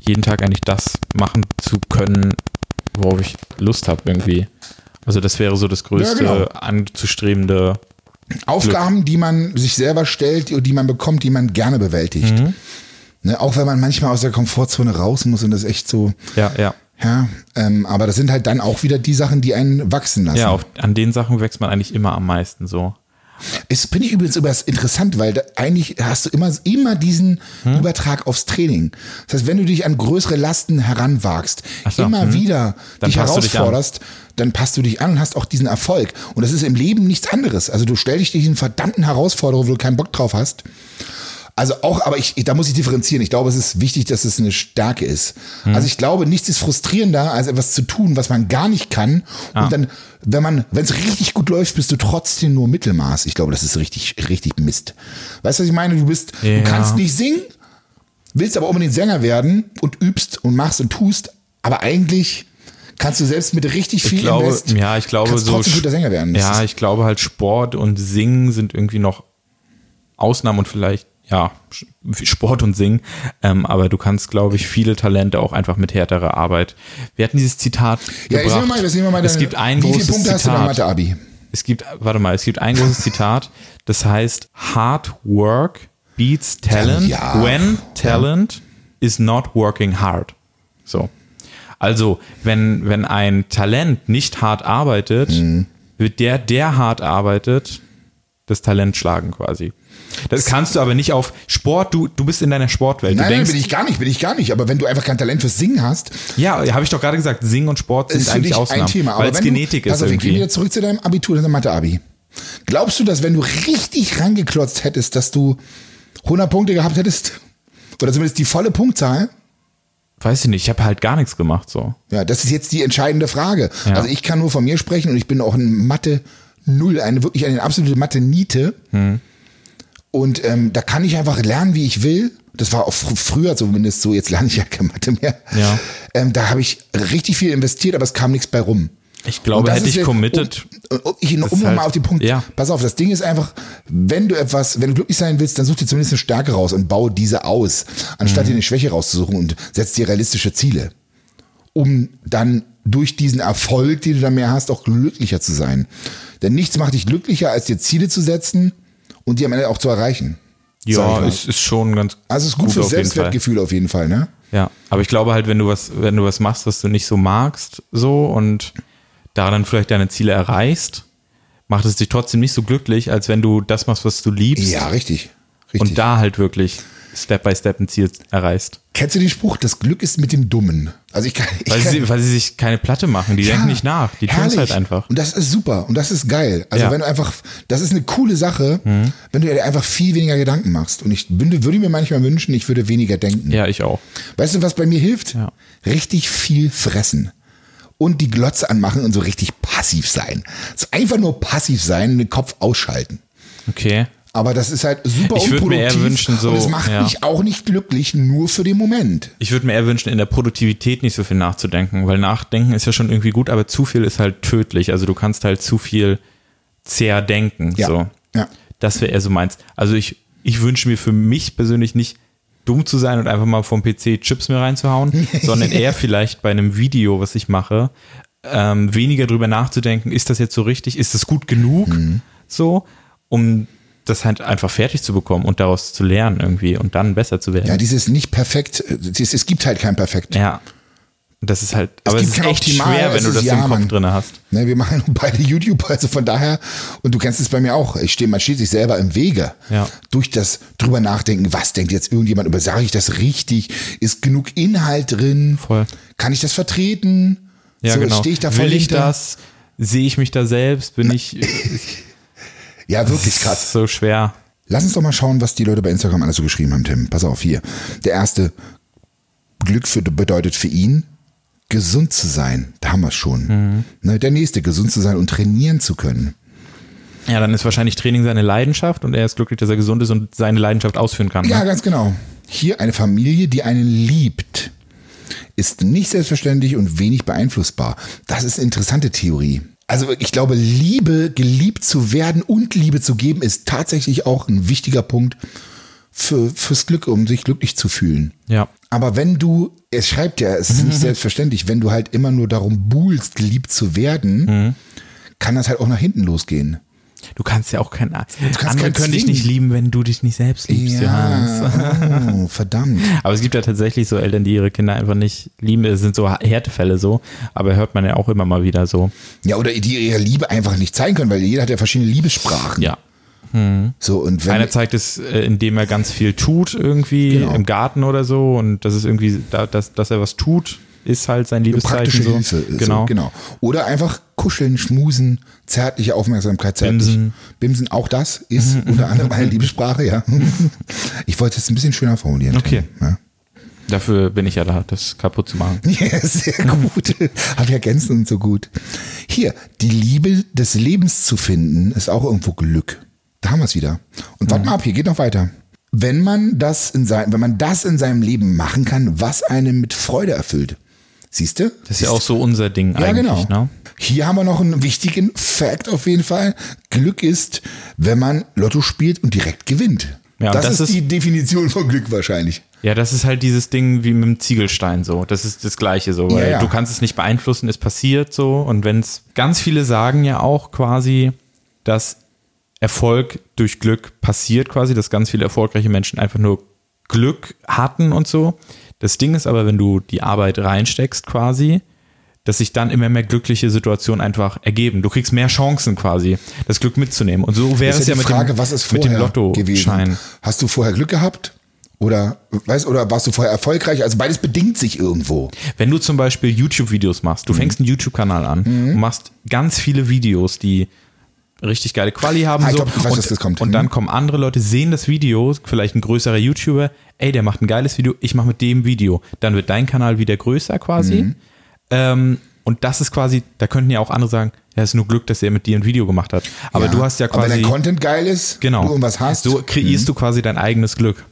jeden Tag eigentlich das machen zu können, worauf ich Lust habe irgendwie. Also das wäre so das größte Ja, genau. anzustrebende. Aufgaben, die man sich selber stellt, die die man bekommt, die man gerne bewältigt. Mhm. Ne, auch wenn man manchmal aus der Komfortzone raus muss und das echt so, Ja, ja. Ja, ähm, aber das sind halt dann auch wieder die Sachen, die einen wachsen lassen. Ja, auf, an den Sachen wächst man eigentlich immer am meisten so. Es finde ich übrigens übrigens interessant, weil da eigentlich hast du immer, immer diesen Hm? Übertrag aufs Training. Das heißt, wenn du dich an größere Lasten heranwagst, so, immer hm. wieder Dann dich du dich an. herausforderst, dann passt du dich an und hast auch diesen Erfolg. Und das ist im Leben nichts anderes. Also du stellst dich diesen verdammten Herausforderungen, wo du keinen Bock drauf hast. Also auch, aber ich, da muss ich differenzieren. Ich glaube, es ist wichtig, dass es eine Stärke ist. Hm. Also ich glaube, nichts ist frustrierender, als etwas zu tun, was man gar nicht kann. Ah. Und dann, wenn man, wenn es richtig gut läuft, bist du trotzdem nur Mittelmaß. Ich glaube, das ist richtig, richtig Mist. Weißt du, was ich meine? Du bist, Ja. du kannst nicht singen, willst aber unbedingt Sänger werden und übst und machst und tust, aber eigentlich kannst du selbst mit richtig viel Ich glaube, Invest, ja, ich glaube kannst so. trotzdem guter Sänger werden. Das Ja, ich glaube halt Sport und Singen sind irgendwie noch Ausnahmen und vielleicht, ja, Sport und Singen. Ähm, aber du kannst, glaube ich, viele Talente auch einfach mit härterer Arbeit. Wir hatten dieses Zitat ja, gebracht. mal, mal es deine- gibt ein Wie großes Punkte hast du beim Zitat. Mathe-Abi? Es gibt, warte mal, es gibt ein großes Zitat, das heißt, Hard work beats talent Ja. when talent is not working hard. So. Also, wenn, wenn ein Talent nicht hart arbeitet, Mhm. wird der, der hart arbeitet, das Talent schlagen quasi. Das kannst du aber nicht auf Sport, du, du bist in deiner Sportwelt. Nein, du nein, denkst, bin ich gar nicht, bin ich gar nicht. Aber wenn du einfach kein Talent fürs Singen hast, ja, habe ich doch gerade gesagt, Singen und Sport sind eigentlich dich Ausnahmen, ein Thema. weil es Genetik du, ist auf, wir gehen wieder zurück zu deinem Abitur, deinem Mathe-Abi. Glaubst du, dass wenn du richtig rangeklotzt hättest, dass du 100 Punkte gehabt hättest? Oder zumindest die volle Punktzahl? Weiß ich nicht, ich habe halt gar nichts gemacht so. Ja, das ist jetzt die entscheidende Frage. Ja. Also ich kann nur von mir sprechen und ich bin auch ein Mathe Null, eine wirklich eine absolute Mathe Niete. Hm. Und ähm, da kann ich einfach lernen, wie ich will. Das war auch fr früher zumindest so. Jetzt lerne ich ja (laughs) keine Mathe mehr. Ja. Ähm, da habe ich richtig viel investiert, aber es kam nichts bei rum. Ich glaube, hätte ich committed. Um, um, ich, um halt- auf den Punkt. ja. Pass auf, das Ding ist einfach, wenn du etwas, wenn du glücklich sein willst, dann such dir zumindest eine Stärke raus und baue diese aus, anstatt Mhm. dir eine Schwäche rauszusuchen und setz dir realistische Ziele, um dann durch diesen Erfolg, den du dann mehr hast, auch glücklicher zu sein. Denn nichts macht dich glücklicher, als dir Ziele zu setzen und die am Ende auch zu erreichen. Ja, es ist schon ganz also es ist gut, fürs jeden Fall. Selbstwertgefühl auf jeden Fall, ne? Ja, aber ich glaube halt, wenn du was, wenn du was machst, was du nicht so magst, so und da dann vielleicht deine Ziele erreichst, macht es dich trotzdem nicht so glücklich, als wenn du das machst, was du liebst Ja, richtig. Richtig. und da halt wirklich Step by Step ein Ziel erreichst. Kennst du den Spruch, das Glück ist mit dem Dummen? Also ich kann, ich Weil kann, sie, weil sie sich keine Platte machen, die Ja, denken nicht nach, die tun es halt einfach. Und das ist super und das ist geil. Also Ja. Mhm. wenn du einfach, das ist eine coole Sache, wenn du dir einfach viel weniger Gedanken machst. Und ich würde, würde mir manchmal wünschen, ich würde weniger denken. Ja, ich auch. Weißt du, was bei mir hilft? Ja. Richtig viel fressen. Und die Glotze anmachen und so richtig passiv sein. So einfach nur passiv sein, den Kopf ausschalten. Okay. Aber das ist halt super Ich würd mir eher unproduktiv wünschen, so, und es macht ja. mich auch nicht glücklich, nur für den Moment. Ich würde mir eher wünschen, in der Produktivität nicht so viel nachzudenken, weil Nachdenken ist ja schon irgendwie gut, aber zu viel ist halt tödlich. Also du kannst halt zu viel zerdenken. Ja. So. Ja. Das wäre eher so meins. Also ich, ich wünsche mir für mich persönlich nicht dumm zu sein und einfach mal vom PC Chips mir reinzuhauen, (laughs) sondern eher vielleicht bei einem Video, was ich mache, ähm, weniger drüber nachzudenken, ist das jetzt so richtig, ist das gut genug, Mhm. so, um das halt einfach fertig zu bekommen und daraus zu lernen irgendwie und dann besser zu werden. Ja, dieses nicht perfekt, es, es gibt halt kein Perfekt. Ja. Das ist halt, aber es ist echt Optimal, schwer, wenn es du das ja, im Kopf Mann. drin hast. Ne, wir machen (laughs) beide YouTube, also von daher, und du kennst es bei mir auch, ich stehe, man steht sich selber im Wege. Ja. Durch das drüber nachdenken, was denkt jetzt irgendjemand über, sage ich das richtig? Ist genug Inhalt drin? Voll. Kann ich das vertreten? Ja, so, genau. Stehe ich da Will ich hinter? das? Sehe ich mich da selbst? Bin ich (laughs) Ja, wirklich krass. so schwer? Lass uns doch mal schauen, was die Leute bei Instagram alles so geschrieben haben, Tim. Pass auf, hier. Der erste, Glück für, bedeutet für ihn, gesund zu sein. Da haben wir es schon. Mhm. Ne, der nächste, gesund zu sein und trainieren zu können. Ja, dann ist wahrscheinlich Training seine Leidenschaft und er ist glücklich, dass er gesund ist und seine Leidenschaft ausführen kann. Ja, Ne? ganz genau. Hier eine Familie, die einen liebt, ist nicht selbstverständlich und wenig beeinflussbar. Das ist eine interessante Theorie. Also ich glaube, Liebe, geliebt zu werden und Liebe zu geben, ist tatsächlich auch ein wichtiger Punkt für, fürs Glück, um sich glücklich zu fühlen. Ja. Aber wenn du, es schreibt ja, es ist nicht (laughs) selbstverständlich, wenn du halt immer nur darum buhlst, geliebt zu werden, kann das halt auch nach hinten losgehen. Du kannst ja auch kein. kannst Andere keinen können dich nicht lieben, wenn du dich nicht selbst liebst, Johannes. Ja, oh, verdammt. (laughs) Aber es gibt ja tatsächlich so Eltern, die ihre Kinder einfach nicht lieben. Es sind so Härtefälle so, aber hört man ja auch immer mal wieder so. Ja, oder die ihre Liebe einfach nicht zeigen können, weil jeder hat ja verschiedene Liebessprachen. Ja. So, und wenn, Einer zeigt es, äh, indem er ganz viel tut, irgendwie Genau. im Garten oder so. Und das ist irgendwie, da- dass, dass er was tut, ist halt sein Liebeszeichen. so. Hilfe. Genau. So, genau. Oder einfach kuscheln, schmusen, zärtliche Aufmerksamkeit, zärtlich. Bimsen. Bimsen, auch das ist unter anderem eine Liebessprache, ja. (laughs) Ich wollte es ein bisschen schöner formulieren. Okay. Ja. Dafür bin ich ja da, das kaputt zu machen. (laughs) Ja, sehr gut. Hab ja ergänzt und so gut. Hier, die Liebe des Lebens zu finden, ist auch irgendwo Glück. Da haben wir es wieder. Und warte mal ab, hier geht noch weiter. Wenn man das in sein, wenn man das in seinem Leben machen kann, was einen mit Freude erfüllt. Siehst du? Das ist ja auch so unser Ding Ja, eigentlich. genau. Ne? Hier haben wir noch einen wichtigen Fact auf jeden Fall. Glück ist, wenn man Lotto spielt und direkt gewinnt. Ja, das, das ist, ist- die Definition von Glück wahrscheinlich. Ja, das ist halt dieses Ding wie mit dem Ziegelstein so. Das ist das Gleiche so, weil Ja, ja. du kannst es nicht beeinflussen, es passiert so. Und wenn es ganz viele sagen ja auch quasi, dass Erfolg durch Glück passiert quasi, dass ganz viele erfolgreiche Menschen einfach nur Glück hatten und so. Das Ding ist aber, wenn du die Arbeit reinsteckst quasi, dass sich dann immer mehr glückliche Situationen einfach ergeben. Du kriegst mehr Chancen quasi, das Glück mitzunehmen. Und so wäre es ja ja mit Frage, dem, was ist mit dem Lottoschein. gewesen? Hast du vorher Glück gehabt? Oder, weißt, oder warst du vorher erfolgreich? Also beides bedingt sich irgendwo. Wenn du zum Beispiel YouTube-Videos machst, du Mhm. fängst einen YouTube-Kanal an und machst ganz viele Videos, die richtig geile Quali haben. Ah, ich so, glaub, ich weiß, und, dass das kommt. und Mhm. dann kommen andere Leute, sehen das Video, vielleicht ein größerer YouTuber, ey, der macht ein geiles Video, ich mache mit dem Video. Dann wird dein Kanal wieder größer quasi. Mhm. Ähm, und das ist quasi, da könnten ja auch andere sagen, ja, ist nur Glück, dass er mit dir ein Video gemacht hat. Aber Ja. du hast ja Aber wenn quasi. dein Content geil ist, genau. du irgendwas hast, Mhm. So kreierst du quasi dein eigenes Glück.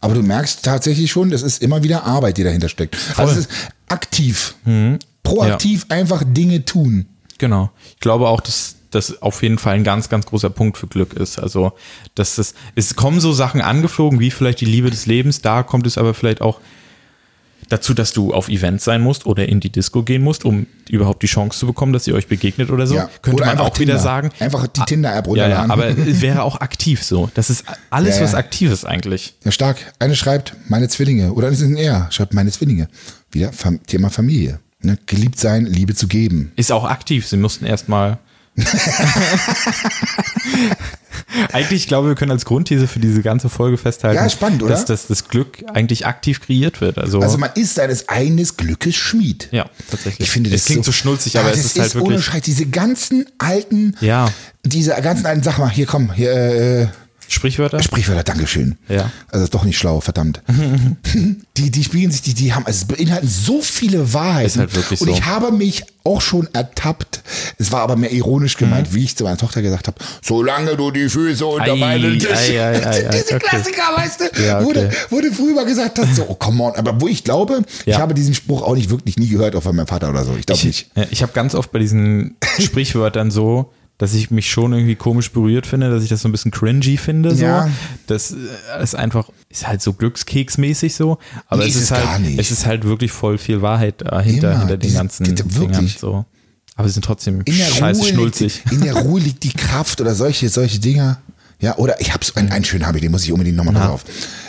aber du merkst tatsächlich schon, das ist immer wieder Arbeit, die dahinter steckt. Also es ist aktiv. Proaktiv einfach Dinge tun. Genau. Ich glaube auch, dass das auf jeden Fall ein ganz, ganz großer Punkt für Glück ist. Also, dass das, es kommen so Sachen angeflogen, wie vielleicht die Liebe des Lebens. Da kommt es aber vielleicht auch dazu, dass du auf Events sein musst oder in die Disco gehen musst, um überhaupt die Chance zu bekommen, dass ihr euch begegnet oder so. Ja. Könnte Oder man einfach auch wieder Tinder. sagen. Einfach die Tinder-App Ja, ja, runterladen. aber es wäre auch aktiv so. Das ist alles Ja, ja. was aktiv ist eigentlich. Ja, stark. Eine schreibt, meine Zwillinge. Oder es ist ein Er, schreibt meine Zwillinge. Wieder Thema Familie. Ne? Geliebt sein, Liebe zu geben. Ist auch aktiv. Sie mussten erstmal. (laughs) eigentlich, ich glaube, wir können als Grundthese für diese ganze Folge festhalten, Ja, spannend, oder? dass das, das Glück eigentlich aktiv kreiert wird. Also, Also man ist seines eigenen Glückes Schmied. ja, tatsächlich. Ich finde das es klingt so, schnulzig, aber Ja, es das ist halt ohne wirklich. Scheiß. Diese ganzen alten, Ja. diese ganzen alten, sag mal, hier komm, hier, äh, Sprichwörter? Sprichwörter, Dankeschön. Ja. Also ist doch nicht schlau, verdammt. (laughs) die, die spiegeln sich, die, die haben, also es beinhalten so viele Wahrheiten. Ist halt wirklich Und so. ich habe mich auch schon ertappt. Es war aber mehr ironisch gemeint, Mhm. wie ich zu meiner Tochter gesagt habe, solange du die Füße unter Ei, meinen Tisch. ei, ei, (laughs) ei, Diese okay. Klassiker, weißt du, Ja, okay. wurde, wurde früher mal gesagt, dass so, oh come on. Aber wo ich glaube, ich Ja. habe diesen Spruch auch nicht wirklich nie gehört, auch von meinem Vater oder so. Ich glaube nicht. Ich, ich habe ganz oft bei diesen (laughs) Sprichwörtern so, dass ich mich schon irgendwie komisch berührt finde, dass ich das so ein bisschen cringy finde. So. Ja. Das äh, ist einfach, ist halt so glückskeksmäßig so. Aber Nee, es ist halt, es ist halt wirklich voll viel Wahrheit dahinter, Immer. hinter den Diese- ganzen die- Dingern. So. Aber sie sind trotzdem in der scheiße Ruhe schnulzig. Liegt, in der Ruhe liegt die Kraft oder solche, solche Dinger. Ja, oder ich hab's, einen, einen schönen habe ich, den muss ich unbedingt nochmal drauf.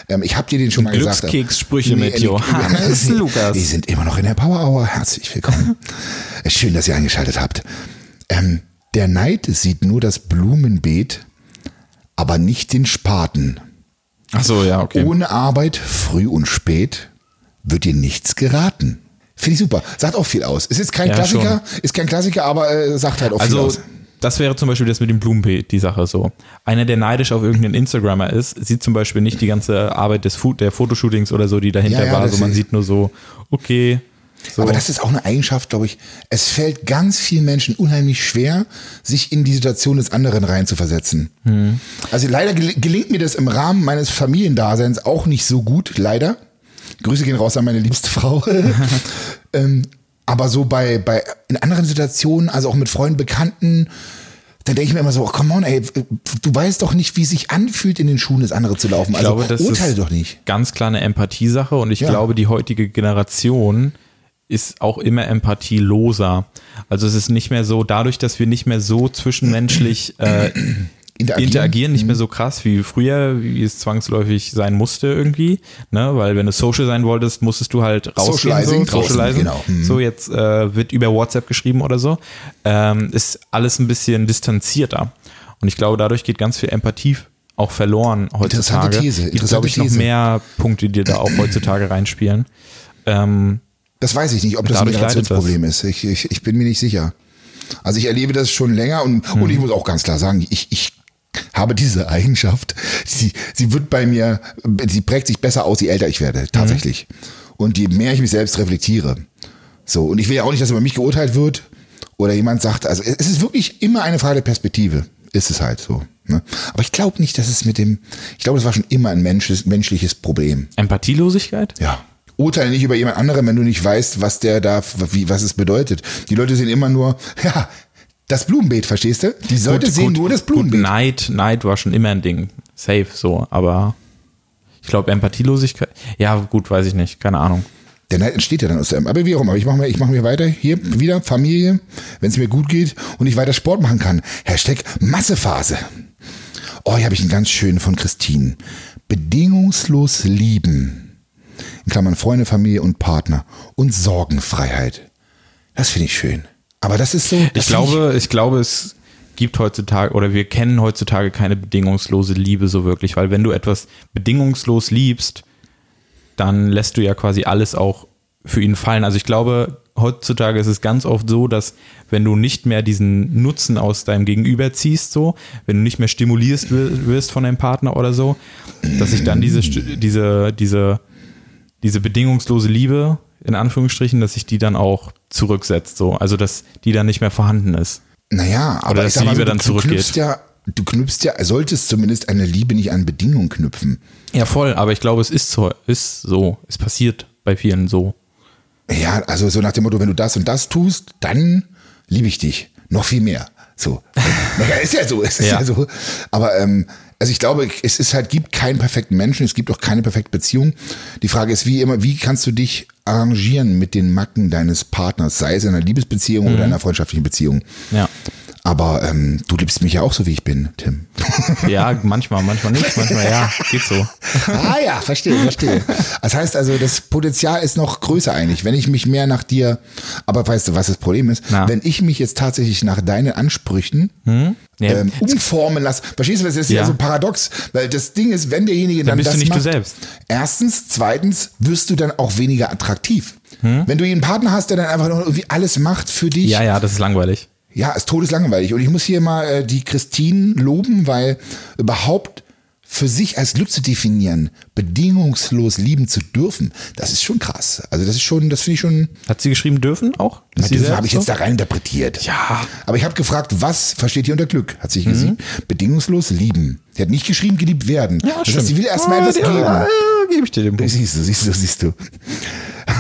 Ähm, ich hab dir den schon mal gesagt. Glückskeks-Sprüche mit Johannes Lukas. Die sind immer noch in der Power Hour. Herzlich willkommen. (laughs) Schön, dass ihr eingeschaltet habt. Ähm, der Neid sieht nur das Blumenbeet, aber nicht den Spaten. Ach so, ja, okay. Ohne Arbeit, früh und spät, wird dir nichts geraten. Finde ich super. Sagt auch viel aus. Ist jetzt kein Ja, Klassiker, ist kein Klassiker, aber äh, sagt halt auch viel Also, aus. das wäre zum Beispiel das mit dem Blumenbeet, die Sache so. Einer, der neidisch auf irgendeinen Instagrammer ist, sieht zum Beispiel nicht die ganze Arbeit des Food, der Fotoshootings oder so, die dahinter Ja, ja, war. das So, man ist- sieht nur so, okay. So. Aber das ist auch eine Eigenschaft, glaube ich. Es fällt ganz vielen Menschen unheimlich schwer, sich in die Situation des anderen reinzuversetzen. Hm. Also leider gel gelingt mir das im Rahmen meines Familiendaseins auch nicht so gut, leider. Grüße gehen raus an meine liebste Frau. (laughs) ähm, aber so bei, bei in anderen Situationen, also auch mit Freunden, Bekannten, da denke ich mir immer so, oh, come on, ey, du weißt doch nicht, wie es sich anfühlt, in den Schuhen des anderen zu laufen. ich Also glaube, das urteile doch nicht. ganz klar eine Empathiesache und ich Ja. glaube, die heutige Generation ist auch immer empathieloser. Also es ist nicht mehr so, dadurch, dass wir nicht mehr so zwischenmenschlich äh, (clears throat) Interagieren. interagieren, nicht mehr so krass wie früher, wie es zwangsläufig sein musste irgendwie, ne? Weil wenn du social sein wolltest, musstest du halt rausgehen, Socializing so, socializen. genau. Mhm. So jetzt äh, wird über WhatsApp geschrieben oder so, ähm, ist alles ein bisschen distanzierter. Und ich glaube, dadurch geht ganz viel Empathie auch verloren heutzutage. Interessante These, Gibt, glaube ich, noch interessante mehr Punkte, die da auch heutzutage reinspielen. Ähm, Das weiß ich nicht, ob das ein Generationsproblem ist. Ich, ich, ich bin mir nicht sicher. Also ich erlebe das schon länger und, Hm. und ich muss auch ganz klar sagen, ich, ich habe diese Eigenschaft. Sie, sie wird bei mir, sie prägt sich besser aus, je älter ich werde, tatsächlich. Und je mehr ich mich selbst reflektiere. So, und ich will ja auch nicht, dass über mich geurteilt wird oder jemand sagt, also es ist wirklich immer eine Frage der Perspektive. Ist es halt so. Ne? Aber ich glaube nicht, dass es mit dem, ich glaube, das war schon immer ein menschliches, menschliches Problem. Empathielosigkeit? Ja. Urteile nicht über jemand anderen, wenn du nicht weißt, was der da, wie, was es bedeutet. Die Leute sehen immer nur, (laughs) ja, das Blumenbeet, verstehst du? Die Leute sehen nur das Gut, Blumenbeet. Neid, Neid war schon immer ein Ding. Safe so, aber ich glaube Empathielosigkeit, ja gut, weiß ich nicht, keine Ahnung. Der Neid entsteht ja dann aus dem. Aber wie auch immer, ich mache mir, ich mach mir weiter. Hier wieder Familie, wenn es mir gut geht und ich weiter Sport machen kann. Hashtag Massephase. Oh, hier habe ich einen ganz schönen von Christine. Bedingungslos lieben. In Klammern Freunde, Familie und Partner. Und Sorgenfreiheit. Das finde ich schön. Aber das ist so. das Ich glaube, ich glaube, es gibt heutzutage oder wir kennen heutzutage keine bedingungslose Liebe so wirklich, weil wenn du etwas bedingungslos liebst, dann lässt du ja quasi alles auch für ihn fallen. Also ich glaube, heutzutage ist es ganz oft so, dass wenn du nicht mehr diesen Nutzen aus deinem Gegenüber ziehst, so, wenn du nicht mehr stimulierst wi- wirst von deinem Partner oder so, dass sich dann diese, diese, diese, diese bedingungslose Liebe, in Anführungsstrichen, dass sich die dann auch zurücksetzt, so. Also, dass die dann nicht mehr vorhanden ist. Naja, aber dass ich sag die so, Liebe du, dann du zurückgeht. knüpfst ja, du knüpfst ja, solltest zumindest eine Liebe nicht an Bedingungen knüpfen. Ja, voll, aber ich glaube, es ist so, ist so. Es passiert bei vielen so. Ja, also so nach dem Motto, wenn du das und das tust, dann liebe ich dich. Noch viel mehr. So. naja, (laughs) ist ja so, ist ja, Ja. so. Aber ähm, also ich glaube, es ist halt, gibt keinen perfekten Menschen, es gibt auch keine perfekte Beziehung. Die Frage ist wie immer, wie kannst du dich arrangieren mit den Macken deines Partners, sei es in einer Liebesbeziehung oder einer freundschaftlichen Beziehung. Ja. Aber ähm, du liebst mich ja auch so, wie ich bin, Tim. (laughs) Ja, manchmal, manchmal nicht, manchmal ja, geht so. (laughs) Ah ja, verstehe, verstehe. Das heißt also, das Potenzial ist noch größer eigentlich, wenn ich mich mehr nach dir, aber weißt du, was das Problem ist? Na. Wenn ich mich jetzt tatsächlich nach deinen Ansprüchen Ja, ähm, umformen lasse, verstehst du, das ist ja. Ja. so paradox, weil das Ding ist, wenn derjenige dann, Dann bist das du nicht du macht, selbst. erstens, zweitens wirst du dann auch weniger attraktiv. Hm? Wenn du einen Partner hast, der dann einfach nur irgendwie alles macht für dich, ja, ja, das ist langweilig. Ja, ist todeslangweilig. Und ich muss hier mal äh, die Christine loben, weil überhaupt für sich als Glück zu definieren, bedingungslos lieben zu dürfen, das ist schon krass. Also das ist schon, das finde ich schon, Hat sie geschrieben dürfen auch? Sie das selbst habe ich so? jetzt da rein interpretiert. Ja. Aber ich habe gefragt, was versteht ihr unter Glück? Hat sich gesehen. Mhm. Bedingungslos lieben. Sie hat nicht geschrieben, geliebt werden. das heißt, sie will erstmal Ah, etwas ja, geben. Ja, gebe ich dir den Punkt. Siehst du, siehst du, siehst du.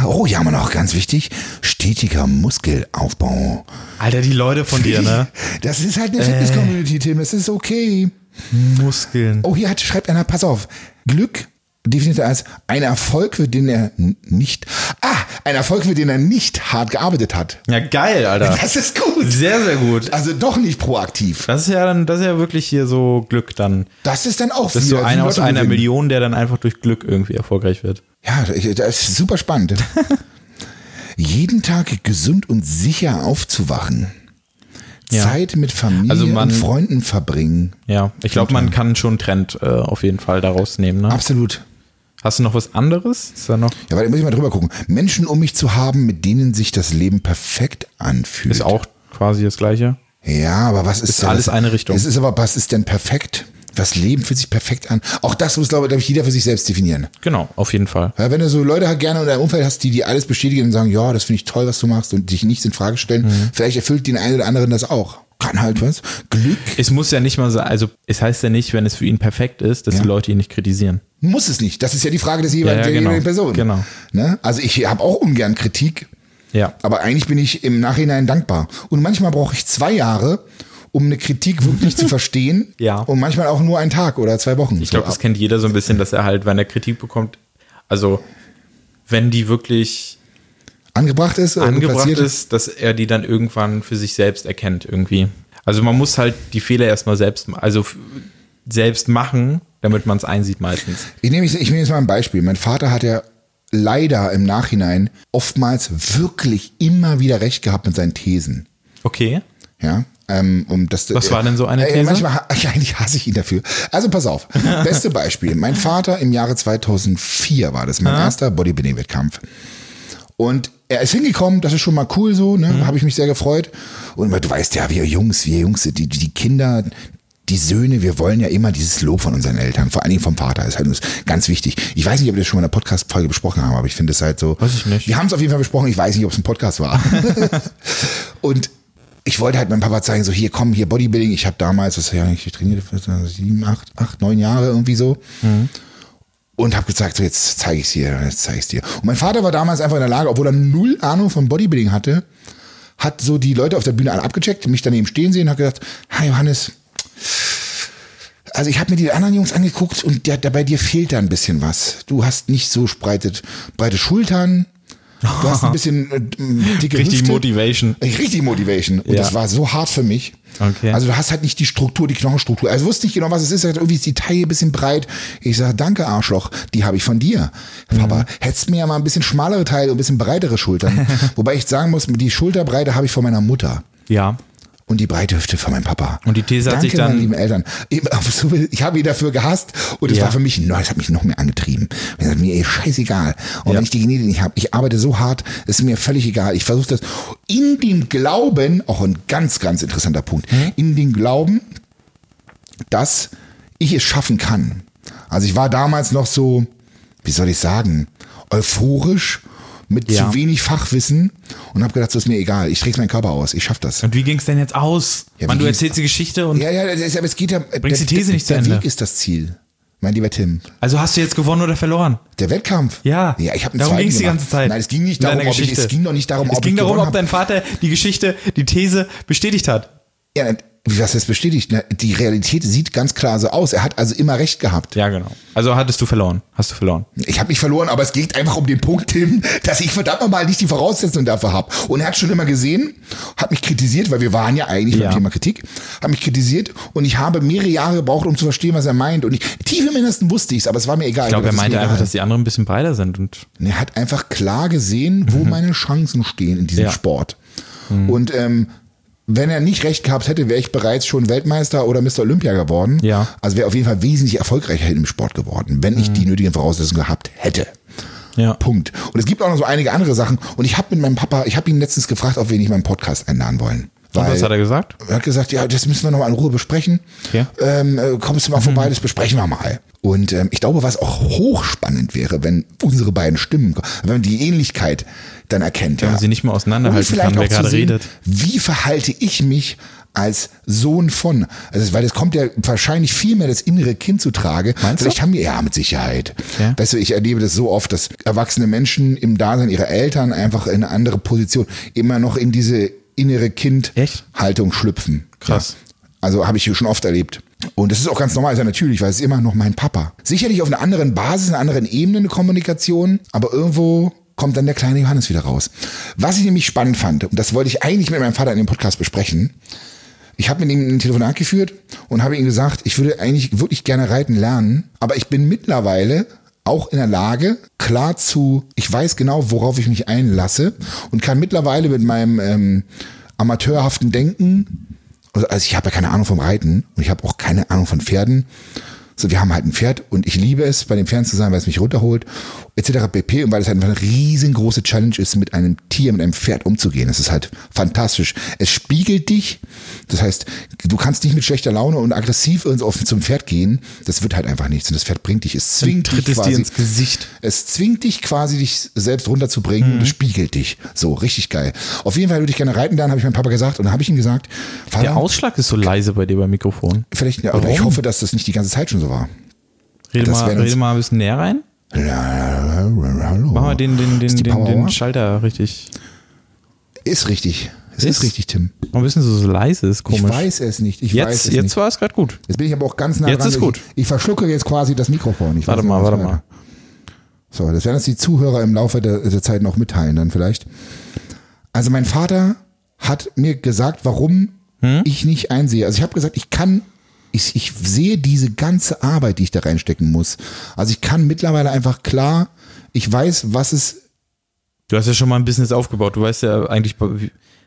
Oh, ja, mal noch ganz wichtig. Stetiger Muskelaufbau. Alter, die Leute von dir, ne? (laughs) Das ist halt eine Äh. Fitness-Community, Tim. Es ist okay. Muskeln. Oh, hier hat, schreibt einer, pass auf. Glück definiert er als ein Erfolg, für den er nicht, ah, ein Erfolg, für den er nicht hart gearbeitet hat. Ja, geil, Alter. Das ist gut. Sehr, sehr gut. Also doch nicht proaktiv. Das ist ja dann, das ist ja wirklich hier so Glück dann. Das ist dann auch Das ist so einer aus einer. Million, der dann einfach durch Glück irgendwie erfolgreich wird. Ja, das ist super spannend. (laughs) Jeden Tag gesund und sicher aufzuwachen. Ja. Zeit mit Familie Also man- und Freunden verbringen. Ja, ich glaube, man kann schon einen Trend äh, auf jeden Fall daraus nehmen. Ne? Absolut. Hast du noch was anderes? Ist da noch? Ja, warte, muss ich mal drüber gucken. Menschen um mich zu haben, mit denen sich das Leben perfekt anfühlt. Ist auch quasi das Gleiche. Ja, aber was ist, Ist alles eine Richtung. Es ist aber, was ist denn perfekt? Das Leben fühlt sich perfekt an. Auch das muss, glaube ich, jeder für sich selbst definieren. Genau, auf jeden Fall. Ja, wenn du so Leute halt gerne in deinem Umfeld hast, die dir alles bestätigen und sagen, ja, das finde ich toll, was du machst und dich nichts in Frage stellen, Mhm. vielleicht erfüllt den einen oder anderen das auch. Kann halt was. Glück Es muss ja nicht mal so, also es heißt ja nicht, wenn es für ihn perfekt ist, dass Ja. die Leute ihn nicht kritisieren. muss es nicht. Das ist ja die Frage des jeweiligen, Ja, ja, der genau. jeweiligen Person. Genau. Ne? Also ich habe auch ungern Kritik, Ja. aber eigentlich bin ich im Nachhinein dankbar. Und manchmal brauche ich zwei Jahre, um eine Kritik wirklich zu (laughs) verstehen. Ja. Und manchmal auch nur einen Tag oder zwei Wochen. Ich glaube, das kennt jeder so ein bisschen, dass er halt, wenn er Kritik bekommt, also wenn die wirklich angebracht ist. angebracht ist, dass er die dann irgendwann für sich selbst erkennt irgendwie. Also man muss halt die Fehler erstmal selbst, also selbst machen, damit man es einsieht meistens. Ich nehme, ich nehme jetzt mal ein Beispiel. Mein Vater hat ja leider im Nachhinein oftmals wirklich immer wieder recht gehabt mit seinen Thesen. Okay. Ja. Ähm, um das, Was war denn so eine Äh, These? manchmal, ha- (laughs) ja, eigentlich hasse ich ihn dafür. Also pass auf. (laughs) Beste Beispiel. Mein Vater im Jahre 2004 war das, mein erster Bodybuilding-Wettkampf. Und er ist hingekommen, das ist schon mal cool so, ne? Mhm. Habe ich mich sehr gefreut. Und du weißt ja, wir Jungs, wir Jungs, die, die Kinder, die Söhne, wir wollen ja immer dieses Lob von unseren Eltern, vor allen Dingen vom Vater, ist halt uns ganz wichtig. Ich weiß nicht, ob wir das schon mal in der Podcast-Folge besprochen haben, aber ich finde es halt so. Weiß ich nicht. Wir haben es auf jeden Fall besprochen, ich weiß nicht, ob es ein Podcast war. (laughs) Und ich wollte halt meinem Papa zeigen, so hier, komm, hier Bodybuilding. Ich habe damals, was ja ich trainiert, sieben, acht, acht, neun Jahre irgendwie so. Und habe gesagt, so jetzt zeige ich es dir, jetzt zeige ich dir. Und mein Vater war damals einfach in der Lage, obwohl er null Ahnung von Bodybuilding hatte, hat so die Leute auf der Bühne alle abgecheckt, mich daneben stehen sehen, hat gesagt, hi Johannes, also ich habe mir die anderen Jungs angeguckt und der, der, bei dir fehlt da ein bisschen was. Du hast nicht so breite, breite Schultern, du hast ein bisschen äh, dicke Richtig Hüfte. Motivation. Richtig Motivation. Und Ja. das war so hart für mich. Okay. Also du hast halt nicht die Struktur, die Knochenstruktur. Also wusste nicht genau, was es ist. Er hat Irgendwie ist die Taille ein bisschen breit. Ich sage, danke Arschloch, die habe ich von dir. Papa, Mhm. hättest mir ja mal ein bisschen schmalere Teile und ein bisschen breitere Schultern. (laughs) Wobei ich sagen muss, die Schulterbreite habe ich von meiner Mutter. Ja. Und die breite Hüfte von meinem Papa. Und die These hat Danke, sich dann- meine lieben Eltern. (laughs) Ich habe ihn dafür gehasst und es Ja. war für mich, es hat mich noch mehr angetrieben. Ich gesagt, mir ist scheißegal. Und Ja. wenn ich die Genetik nicht habe, ich arbeite so hart, ist mir völlig egal. Ich versuche das in dem Glauben, auch ein ganz, ganz interessanter Punkt, Mhm. in dem Glauben, dass ich es schaffen kann. Also ich war damals noch so, wie soll ich sagen, euphorisch mit Ja. zu wenig Fachwissen und habe gedacht, so ist mir egal. Ich träge meinen Körper aus. Ich schaff das. Und wie ging es denn jetzt aus? Ja, Mann, du ging's- erzählst die Geschichte und Ja, ja, das aber es geht ja. Bringst der, die These nicht zu der Ende. Weg ist das Ziel. Mein lieber Tim. also hast du jetzt gewonnen oder verloren? Der Wettkampf. Ja. Ja, ich habe Darum ging es die ganze Zeit. Nein, es ging nicht darum, ob ich, es ging doch nicht darum, Es ob ging ich darum, ob dein Vater die Geschichte, die These bestätigt hat. Ja, wie was jetzt bestätigt? Ne? Die Realität sieht ganz klar so aus. Er hat also immer recht gehabt. Ja, genau. Also hattest du verloren. Hast du verloren. Ich habe nicht verloren, aber es geht einfach um den Punkt, Tim, dass ich verdammt nochmal nicht die Voraussetzungen dafür habe. Und er hat schon immer gesehen, hat mich kritisiert, weil wir waren ja eigentlich Ja. beim Thema Kritik, hat mich kritisiert und ich habe mehrere Jahre gebraucht, um zu verstehen, was er meint. Und ich, tief im Innersten wusste ich es, aber es war mir egal. Ich glaube, er meinte einfach, dass die anderen ein bisschen breiter sind und Und Er hat einfach klar gesehen, wo meine Chancen stehen in diesem Mhm. Ja. Mhm. Sport. Und ähm, wenn er nicht recht gehabt hätte, wäre ich bereits schon Weltmeister oder Mr. Olympia geworden. Ja. Mhm. Also wäre auf jeden Fall wesentlich erfolgreicher im Sport geworden, wenn ich die nötigen Voraussetzungen gehabt hätte. ja. Punkt. Und es gibt auch noch so einige andere Sachen. Und ich habe mit meinem Papa, ich habe ihn letztens gefragt, ob wir nicht meinen Podcast einladen wollen. Und was hat er gesagt? Er hat gesagt, ja, das müssen wir noch mal in Ruhe besprechen. Okay. Ähm, äh, kommst du mal Mhm. vorbei, das besprechen wir mal. Und ähm, ich glaube, was auch hochspannend wäre, wenn unsere beiden Stimmen, wenn man die Ähnlichkeit dann erkennt. Wenn ja. man sie nicht mehr auseinanderhalten kann, wer gerade sehen, redet. Wie verhalte ich mich als Sohn von? Also, weil es kommt ja wahrscheinlich viel mehr das innere Kind zu Trage. Meinst du? Vielleicht haben wir, ja, mit Sicherheit. Okay. Weißt du, ich erlebe das so oft, dass erwachsene Menschen im Dasein ihrer Eltern einfach in eine andere Position immer noch in diese innere? Kindhaltung schlüpfen. Krass. Ja. Also habe ich schon oft erlebt. Und das ist auch ganz normal, ist ja natürlich, weil es ist immer noch mein Papa. Sicherlich auf einer anderen Basis, einer anderen Ebene eine Kommunikation, aber irgendwo kommt dann der kleine Johannes wieder raus. Was ich nämlich spannend fand, und das wollte ich eigentlich mit meinem Vater in dem Podcast besprechen, ich habe mit ihm ein Telefonat geführt und habe ihm gesagt, ich würde eigentlich wirklich gerne reiten lernen, aber ich bin mittlerweile auch in der Lage, klar zu, ich weiß genau, worauf ich mich einlasse und kann mittlerweile mit meinem ähm, amateurhaften Denken, also, also ich habe ja keine Ahnung vom Reiten und ich habe auch keine Ahnung von Pferden. So, wir haben halt ein Pferd und ich liebe es, bei dem Pferden zu sein, weil es mich runterholt etc. pp. Und weil es halt einfach eine riesengroße Challenge ist, mit einem Tier, mit einem Pferd umzugehen. Das ist halt fantastisch. Es spiegelt dich. Das heißt, du kannst nicht mit schlechter Laune und aggressiv offen zum Pferd gehen. Das wird halt einfach nichts. Und das Pferd bringt dich. Es zwingt dich quasi. dir ins Gesicht. Es zwingt dich quasi, dich selbst runterzubringen und es spiegelt dich. So, richtig geil. Auf jeden Fall würde ich gerne reiten lernen, habe ich meinem Papa gesagt. Und dann habe ich ihm gesagt, Vater, Der Ausschlag ist so leise bei dir beim Mikrofon. vielleicht, ja, oder ich hoffe, dass das nicht die ganze Zeit schon so war. Rede, mal, rede mal ein bisschen näher rein. Hallo. Mach mal den, den, den, den, den? Schalter richtig. Ist richtig. Es ist, Ist- richtig, Tim. Ein bisschen so, so leise, ist komisch. Ich weiß es nicht. Ich weiß jetzt es jetzt nicht. war es gerade gut. Jetzt bin ich aber auch ganz nah Jetzt dran. ist gut. Ich, ich verschlucke jetzt quasi das Mikrofon. Ich Warte weiß mal, warte mal. So, das werden uns die Zuhörer im Laufe der, der Zeit noch mitteilen dann vielleicht. Also mein Vater hat mir gesagt, warum Hm? ich nicht einsehe. Also ich habe gesagt, ich kann, ich, ich sehe diese ganze Arbeit, die ich da reinstecken muss. Also ich kann mittlerweile einfach klar, ich weiß, was es Du hast ja schon mal ein Business aufgebaut. Du weißt ja eigentlich,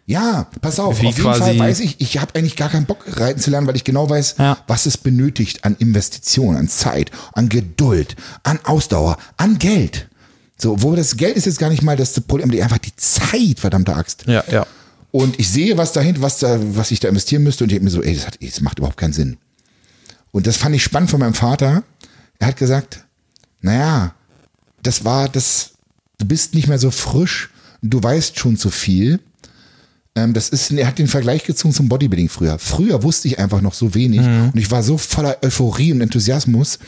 Ja, pass auf. Wie auf jeden Fall weiß ich, ich habe eigentlich gar keinen Bock reiten zu lernen, weil ich genau weiß, Ja. was es benötigt an Investition, an Zeit, an Geduld, an Ausdauer, an Geld. So, wo das Geld ist jetzt gar nicht mal das Problem, einfach die Zeit, verdammte Axt. ja, ja. Und ich sehe, was dahinter, was da, was ich da investieren müsste und ich denke mir so, ey, das, hat, ey, das macht überhaupt keinen Sinn. Und das fand ich spannend von meinem Vater. Er hat gesagt, naja, das war das, du bist nicht mehr so frisch, du weißt schon zu viel. Ähm, das ist, er hat den Vergleich gezogen zum Bodybuilding früher. Früher wusste ich einfach noch so wenig und ich war so voller Euphorie und Enthusiasmus,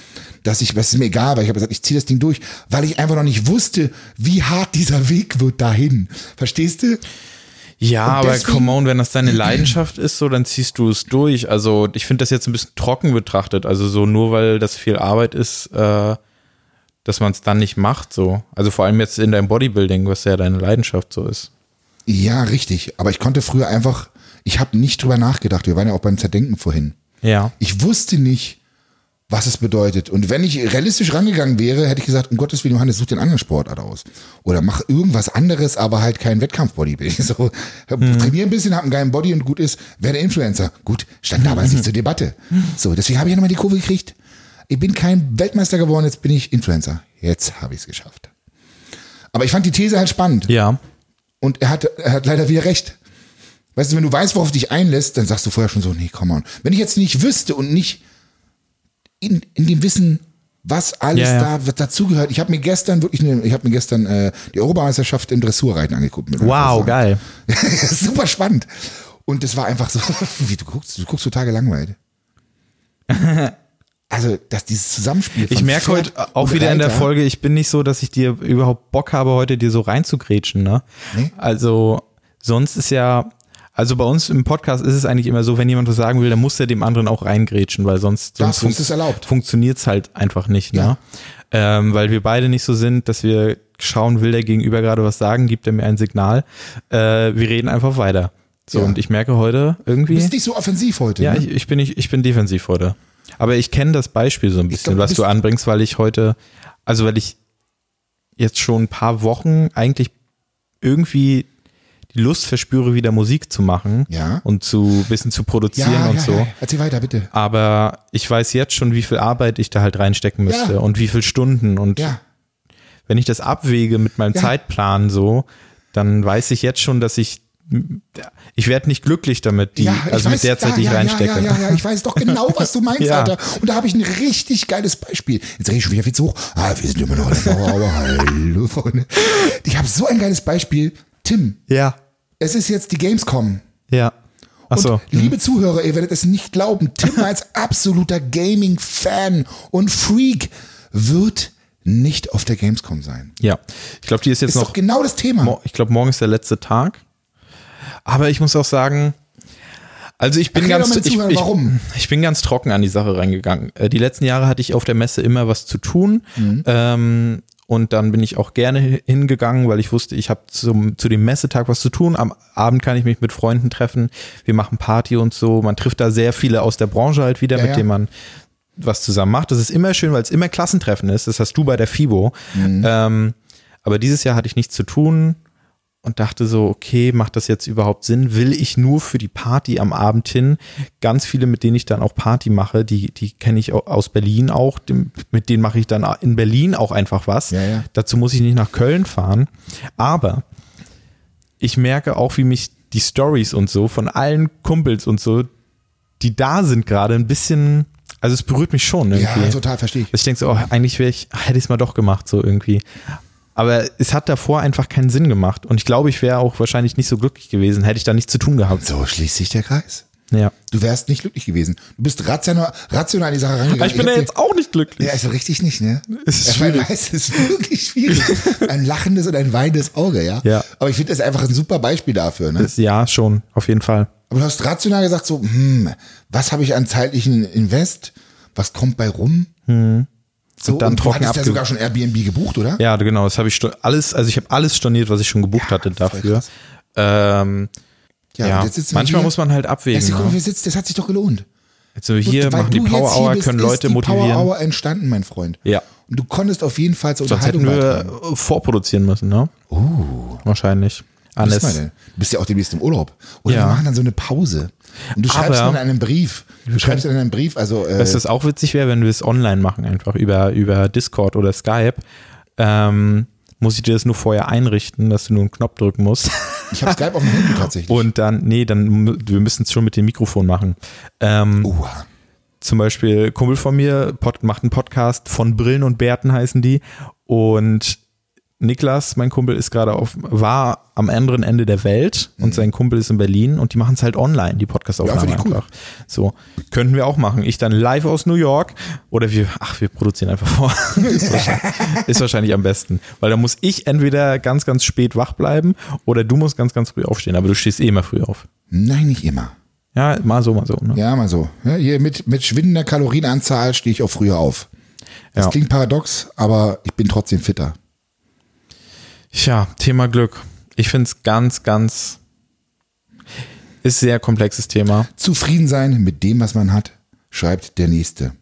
dass ich, was ist mir egal, weil ich habe gesagt, ich ziehe das Ding durch, weil ich einfach noch nicht wusste, wie hart dieser Weg wird dahin. Verstehst du? Ja, Und aber deswegen- come on, wenn das deine Leidenschaft ist, so, dann ziehst du es durch. Also ich finde das jetzt ein bisschen trocken betrachtet. Also so nur weil das viel Arbeit ist, äh, dass man es dann nicht macht. So. Also vor allem jetzt in deinem Bodybuilding, was ja deine Leidenschaft so ist. Ja, richtig. Aber ich konnte früher einfach, ich habe nicht drüber nachgedacht. Wir waren ja auch beim Zerdenken vorhin. Ja. Ich wusste nicht, was es bedeutet. Und wenn ich realistisch rangegangen wäre, hätte ich gesagt, um Gottes Willen, Johannes, such den anderen Sportart aus. Oder mach irgendwas anderes, aber halt kein Wettkampf-Bodybuilding. (laughs) So, trainier ein bisschen, hab einen geilen Body und gut ist, werde Influencer. Gut, stand damals nicht zur Debatte. So, deswegen habe ich ja nochmal die Kurve gekriegt. Ich bin kein Weltmeister geworden, jetzt bin ich Influencer. Jetzt habe ich es geschafft. Aber ich fand die These halt spannend. Ja. Und er hat, er hat leider wieder recht. Weißt du, wenn du weißt, worauf du dich einlässt, dann sagst du vorher schon so, nee, komm on. Wenn ich jetzt nicht wüsste und nicht in, in dem Wissen, was alles Ja, ja. da was dazugehört. Ich habe mir gestern wirklich, ich habe mir gestern äh, die Europameisterschaft im Dressurreiten angeguckt. Wow, geil. (laughs) Super spannend. Und es war einfach so, (laughs) wie du guckst, du guckst total gelangweilt. (laughs) Also, dass dieses Zusammenspiel. Ich merke heute auch wieder in der Reiter- Folge, ich bin nicht so, dass ich dir überhaupt Bock habe, heute dir so reinzugrätschen, ne? Nee. Also, sonst ist ja, also bei uns im Podcast ist es eigentlich immer so, wenn jemand was sagen will, dann muss er dem anderen auch reingrätschen, weil sonst, sonst erlaubt. funktioniert es halt einfach nicht, Ja. ne? Ähm, weil wir beide nicht so sind, dass wir schauen, will der Gegenüber gerade was sagen, gibt er mir ein Signal. Äh, wir reden einfach weiter. So, Ja. und ich merke heute Du irgendwie. bist nicht so offensiv heute. Ja, ne? ich, ich bin nicht, ich bin defensiv heute. Aber ich kenne das Beispiel so ein bisschen, glaub, du was du anbringst, weil ich heute, also weil ich jetzt schon ein paar Wochen eigentlich irgendwie die Lust verspüre, wieder Musik zu machen Ja. und zu ein bisschen zu produzieren ja, und ja, so. ja. Erzähl weiter, bitte. Aber ich weiß jetzt schon, wie viel Arbeit ich da halt reinstecken müsste und wie viel Stunden. Und wenn ich das abwäge mit meinem. Zeitplan so, dann weiß ich jetzt schon, dass ich ich werde nicht glücklich damit, die, Ja, also mit weiß, der Zeit, ja, die ich ja, reinstecke. Ja, ja, ja, ich weiß doch genau, was du meinst, (laughs) Ja. Alter. Und da habe ich ein richtig geiles Beispiel. Jetzt rede ich schon wieder viel zu hoch. Ah, wir sind immer noch in der Mauer, hallo, Freunde. Ich habe so ein geiles Beispiel. Tim, ja. es ist jetzt die Gamescom. Ja. Ach Und so. liebe Zuhörer, ihr werdet es nicht glauben, Tim (laughs) als absoluter Gaming-Fan und Freak wird nicht auf der Gamescom sein. Ja. Ich glaube, die ist jetzt Ist noch. doch genau das Thema. Ich glaube, morgen ist der letzte Tag. Aber ich muss auch sagen, Also ich bin Erklär ganz, ich, Zuhörern, ich, warum. ich bin ganz trocken an die Sache reingegangen. Äh, Die letzten Jahre hatte ich auf der Messe immer was zu tun. Mhm. Ähm, und dann bin ich auch gerne hi- hingegangen, weil ich wusste, ich habe zum zu dem Messetag was zu tun. Am Abend kann ich mich mit Freunden treffen. Wir machen Party und so. Man trifft da sehr viele aus der Branche halt wieder, Ja, mit ja. denen man was zusammen macht. Das ist immer schön, weil es immer Klassentreffen ist. Das hast du bei der FIBO. Mhm. Ähm, aber dieses Jahr hatte ich nichts zu tun und dachte so, okay, macht das jetzt überhaupt Sinn? Will ich nur für die Party am Abend hin? Ganz viele, mit denen ich dann auch Party mache, die, die kenne ich au- aus Berlin auch, dem, mit denen mache ich dann in Berlin auch einfach was. Ja, ja. Dazu muss ich nicht nach Köln fahren. Aber ich merke auch, wie mich die Stories und so von allen Kumpels und so, die da sind gerade ein bisschen, also es berührt mich schon irgendwie. Ja, total, verstehe ich. Ich denke so, oh, eigentlich wäre ich, hätte ich es mal doch gemacht, so irgendwie. Aber es hat davor einfach keinen Sinn gemacht. Und ich glaube, ich wäre auch wahrscheinlich nicht so glücklich gewesen, hätte ich da nichts zu tun gehabt. So schließt sich der Kreis. Ja. Du wärst nicht glücklich gewesen. Du bist rational, rational an die Sache rangegangen. Ich bin ja hab dir- jetzt auch nicht glücklich. Ja, also richtig nicht, ne? Es ist ja, schwierig. Weiß, es ist wirklich schwierig. (laughs) Ein lachendes und ein weinendes Auge, ja? Ja. Aber ich finde das einfach ein super Beispiel dafür, ne? Das, ja, schon, auf jeden Fall. Aber du hast rational gesagt so, hm, was habe ich an zeitlichen Invest? Was kommt bei rum? Hm. Und dann du trocken hattest ja abge- sogar schon Airbnb gebucht, oder? Ja, genau, das habe ich alles, also ich habe alles storniert, was ich schon gebucht hatte voll dafür. Ähm, ja, wir manchmal muss man halt abwägen. Ja, guck Ne? sitzen, das hat sich doch gelohnt. Jetzt wir hier, machen die du Power Hour, bist, können Leute die motivieren. Power Hour entstanden, mein Freund. Ja. Und du konntest auf jeden Fall zur Sonst hätten Unterhaltung wir beitragen. äh, vorproduzieren müssen, ne? Uh. Wahrscheinlich. Alles. Du bist ja auch demnächst im Urlaub. Oder Ja. wir machen dann so eine Pause. Und du schreibst Aber- dann einen Brief. Du schreibst dann einen Brief, also äh, Dass das auch witzig wäre, wenn wir es online machen, einfach über, über Discord oder Skype. Ähm, muss ich dir das nur vorher einrichten, dass du nur einen Knopf drücken musst. ich habe Skype auf dem Handy tatsächlich. Und dann, nee, dann, wir müssen es schon mit dem Mikrofon machen. Ähm, Uha. zum Beispiel Kumpel von mir macht einen Podcast von Brillen und Bärten heißen die und Niklas, mein Kumpel, ist gerade auf, war am anderen Ende der Welt und sein Kumpel ist in Berlin und die machen es halt online, die Podcastaufnahme Mhm. Ja, cool. einfach. So, könnten wir auch machen. Ich dann live aus New York oder wir, ach, wir produzieren einfach vor. (laughs) ist, wahrscheinlich, ist wahrscheinlich am besten. Weil da muss ich entweder ganz, ganz spät wach bleiben oder du musst ganz, ganz früh aufstehen. Aber du stehst eh immer früh auf. Nein, nicht immer. Ja, mal so, mal so. Ne? Ja, mal so. Ja, hier mit, mit schwindender Kalorienanzahl stehe ich auch früher auf. Das Ja. klingt paradox, aber ich bin trotzdem fitter. Tja, Thema Glück. Ich finde es ganz, ganz, ist sehr komplexes Thema. Zufrieden sein mit dem, was man hat, schreibt der Nächste.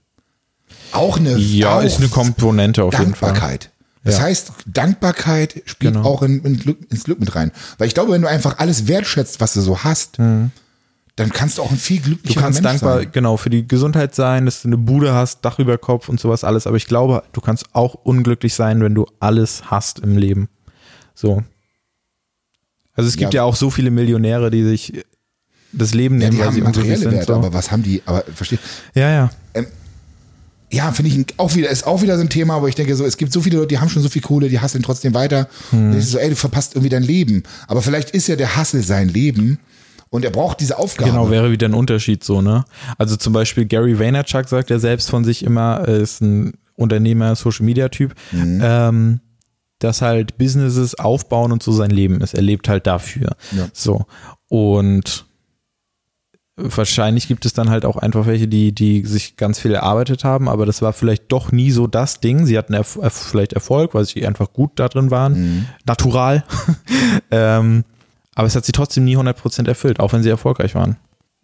Auch eine, Ja, auch ist eine Komponente auf jeden Fall. Dankbarkeit. Das Ja. heißt, Dankbarkeit spielt Genau. auch in, in Glück, ins Glück mit rein. Weil ich glaube, wenn du einfach alles wertschätzt, was du so hast, dann kannst du auch ein viel Mhm. Du glücklicherer kannst Mensch dankbar, sein. genau, für die Gesundheit sein, dass du eine Bude hast, Dach über Kopf und sowas alles. Aber ich glaube, du kannst auch unglücklich sein, wenn du alles hast im Leben. So. Also es gibt Ja. ja, auch so viele Millionäre, die sich das Leben Ja, nehmen, die weil sie haben materielle sind. Werte, So. aber was haben die, aber verstehe, Ja, ja. ja, finde ich auch wieder, ist auch wieder so ein Thema, wo ich denke, so, es gibt so viele Leute, die haben schon so viel Kohle, die hasseln trotzdem weiter. Hm. Und ich so, ey, du verpasst irgendwie dein Leben. Aber vielleicht ist ja der Hassel sein Leben und er braucht diese Aufgabe. Genau, wäre wieder ein Unterschied so, ne? Also zum Beispiel Gary Vaynerchuk sagt ja selbst von sich immer, er ist ein Unternehmer, Social Media Typ, Mhm. ähm, dass halt Businesses aufbauen und so sein Leben ist. Er lebt halt dafür. Ja. So. Und wahrscheinlich gibt es dann halt auch einfach welche, die, die sich ganz viel erarbeitet haben, aber das war vielleicht doch nie so das Ding. Sie hatten erf erf vielleicht Erfolg, weil sie einfach gut da drin waren. Mhm. Natural. (laughs) ähm, aber es hat sie trotzdem nie 100% erfüllt, auch wenn sie erfolgreich waren.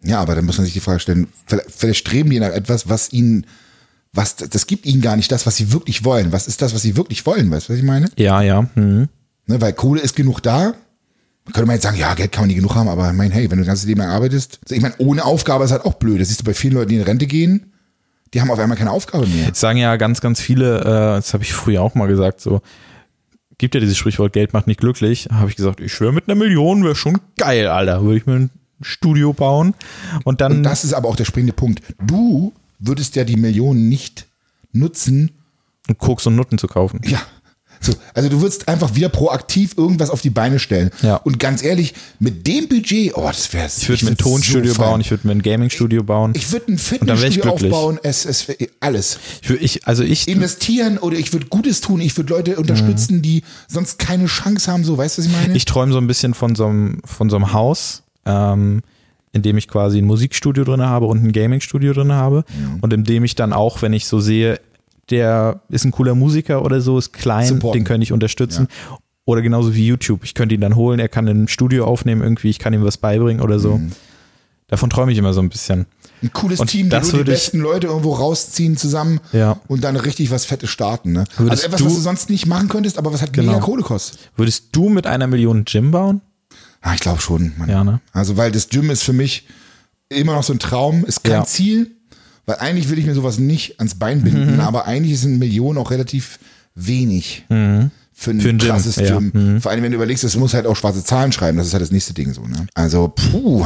Ja, aber dann muss man sich die Frage stellen, vielleicht, vielleicht streben die nach etwas, was ihnen, was, das gibt ihnen gar nicht das, was sie wirklich wollen. Was ist das, was sie wirklich wollen? Weißt du, was ich meine? Ja, ja. Mhm. Ne, weil Kohle ist genug da. Man könnte man jetzt sagen, ja, Geld kann man nie genug haben, aber ich meine, hey, wenn du das ganze Leben arbeitest, ich meine, ohne Aufgabe ist halt auch blöd. Das siehst du bei vielen Leuten, die in Rente gehen, die haben auf einmal keine Aufgabe mehr. Jetzt sagen ja ganz, ganz viele, äh, das habe ich früher auch mal gesagt, so, gibt ja dieses Sprichwort, Geld macht nicht glücklich. Habe ich gesagt, ich schwöre, mit einer Million wäre schon geil, Alter. Würde ich mir ein Studio bauen und dann. Und das ist aber auch der springende Punkt. Du würdest ja die Millionen nicht nutzen, Koks und Nutten zu kaufen. Ja. So, also du würdest einfach wieder proaktiv irgendwas auf die Beine stellen. Ja. Und ganz ehrlich, mit dem Budget, oh, das wäre Ich würde mir ein Tonstudio bauen, ich würde mir ein Gaming-Studio bauen. ich würde ein Fitnessstudio aufbauen, es, es wär alles. Ich, würd- ich, also ich, Investieren oder ich würde Gutes tun, ich würde Leute unterstützen, die sonst keine Chance haben, so, weißt du, was ich meine? ich träume so ein bisschen von so einem, von so einem Haus. Ähm, in dem ich quasi ein Musikstudio drin habe und ein Gaming-Studio drin habe. Und in dem ich dann auch, wenn ich so sehe, der ist ein cooler Musiker oder so, ist klein, Supporten. den könnte ich unterstützen. Oder genauso wie YouTube. Ich könnte ihn dann holen, er kann ein Studio aufnehmen irgendwie, ich kann ihm was beibringen oder so. Davon träume ich immer so ein bisschen. Ein cooles Und Team, da das die würde ich- besten Leute irgendwo rausziehen zusammen Ja. und dann richtig was Fettes starten. Ne? Also etwas, du- was du sonst nicht machen könntest, aber was halt Genau. mega Kohle kostet. Würdest du mit einer Million Gym bauen? Ah, ich glaube schon. Mann. Ja, ne? Also, weil das Gym ist für mich immer noch so ein Traum, ist kein Ja. Ziel, weil eigentlich will ich mir sowas nicht ans Bein Mhm. binden, aber eigentlich ist eine Million auch relativ wenig für ein, Für ein Gym, krasses ja. Gym. Mhm. Vor allem, wenn du überlegst, es muss halt auch schwarze Zahlen schreiben, das ist halt das nächste Ding so. Ne? Also, puh.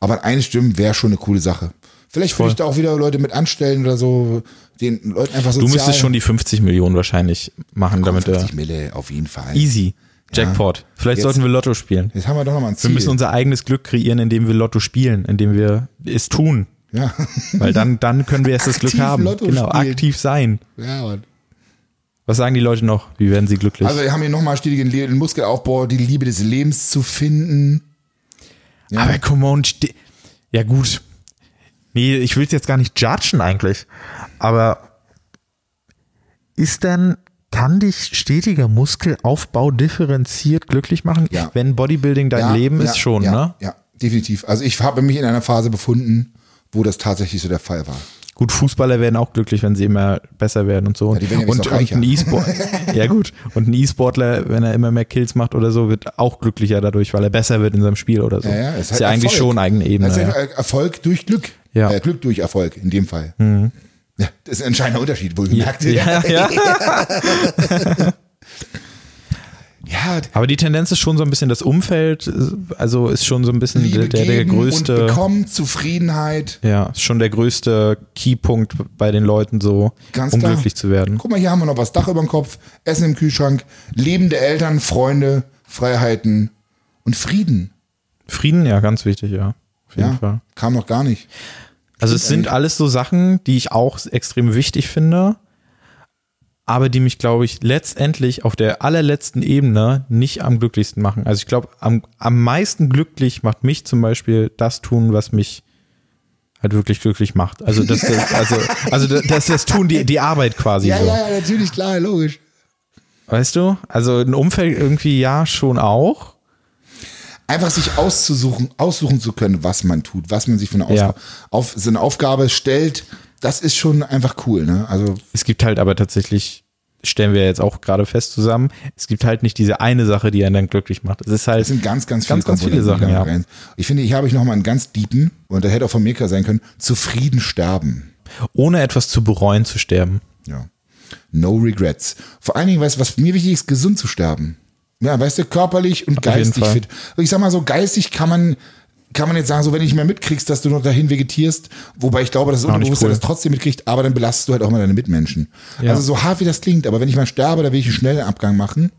Aber ein eines Gym wäre schon eine coole Sache. Vielleicht würde ich da auch wieder Leute mit anstellen oder so, den Leuten einfach sozial. Du müsstest schon die 50 Millionen wahrscheinlich machen, damit er 50 Mille auf jeden Fall. easy. Jackpot. Vielleicht Jetzt- sollten wir Lotto spielen. Jetzt haben wir doch nochmal ein Ziel. Wir müssen unser eigenes Glück kreieren, indem wir Lotto spielen, indem wir es tun. ja. Weil dann, dann können wir erst das Glück Aktiv haben. Lotto genau, spielen. aktiv sein. ja, Mann. Was sagen die Leute noch? Wie werden sie glücklich? Also wir haben hier nochmal stetigen Le- Muskelaufbau, die Liebe des Lebens zu finden. Ja. Aber come on, ja gut. Nee, ich will es jetzt gar nicht judgen eigentlich. Aber ist denn, kann dich stetiger Muskelaufbau differenziert glücklich machen? Ja. Wenn Bodybuilding dein Ja, Leben ja, ist schon, ja, ne? Ja, definitiv. Also ich habe mich in einer Phase befunden, wo das tatsächlich so der Fall war. Gut, Fußballer werden auch glücklich, wenn sie immer besser werden und so. Ja, die werden ja und, und ein E-Sport. (laughs) ja, gut. Und ein E-Sportler, wenn er immer mehr Kills macht oder so, wird auch glücklicher dadurch, weil er besser wird in seinem Spiel oder so. Ja, ja, ist, halt ja eigentlich Erfolg. schon eigene Ebene. Das ist ja. Erfolg durch Glück. Ja. Mhm. Äh, Glück durch Erfolg in dem Fall. Ja, das ist ein entscheidender Unterschied, wohlgemerkt. Ja, ja. ja (laughs) (laughs) Aber die Tendenz ist schon so ein bisschen das Umfeld, also ist schon so ein bisschen Liebe der, der, der geben und größte, bekommen, Zufriedenheit. ja, ist schon der größte Keypunkt bei den Leuten so, Ganz um klar. glücklich zu werden. Guck mal, hier haben wir noch was Dach über dem Kopf, Essen im Kühlschrank, lebende Eltern, Freunde, Freiheiten und Frieden. Frieden, ja, ganz wichtig, ja. Auf jeden Ja, Fall. kam noch gar nicht. Also es sind alles so Sachen, die ich auch extrem wichtig finde, aber die mich, glaube ich, letztendlich auf der allerletzten Ebene nicht am glücklichsten machen. Also ich glaube, am, am meisten glücklich macht mich zum Beispiel das tun, was mich halt wirklich glücklich macht. Also das, (laughs) das also, also das, das, das tun, die, die Arbeit quasi Ja, so. ja, ja, natürlich, klar, logisch. Weißt du? Also ein Umfeld irgendwie ja schon auch. Einfach sich auszusuchen, aussuchen zu können, was man tut, was man sich für eine, Ausga Ja. auf, so eine Aufgabe stellt, das ist schon einfach cool. Ne? Also Es gibt halt aber tatsächlich, stellen wir jetzt auch gerade fest zusammen, es gibt halt nicht diese eine Sache, die einen dann glücklich macht. Es ist halt es sind ganz, ganz viele, Ganz, ganz viele Sachen, ja. Ich finde, hier habe ich nochmal einen ganz deepen, und der hätte auch von Mirka sein können, zufrieden sterben. ohne etwas zu bereuen zu sterben. Ja. No regrets. Vor allen Dingen, weißt was mir wichtig ist, gesund zu sterben. Ja, weißt du, körperlich und jeden geistig fit. Ich sag mal so, geistig kann man, kann man jetzt sagen, so wenn du nicht mehr mitkriegst, dass du noch dahin vegetierst, wobei ich glaube, dass das Unterbewusstsein cool. das trotzdem mitkriegt, aber dann belastest du halt auch mal deine Mitmenschen. Ja. Also so hart wie das klingt, aber wenn ich mal sterbe, dann will ich einen schnellen Abgang machen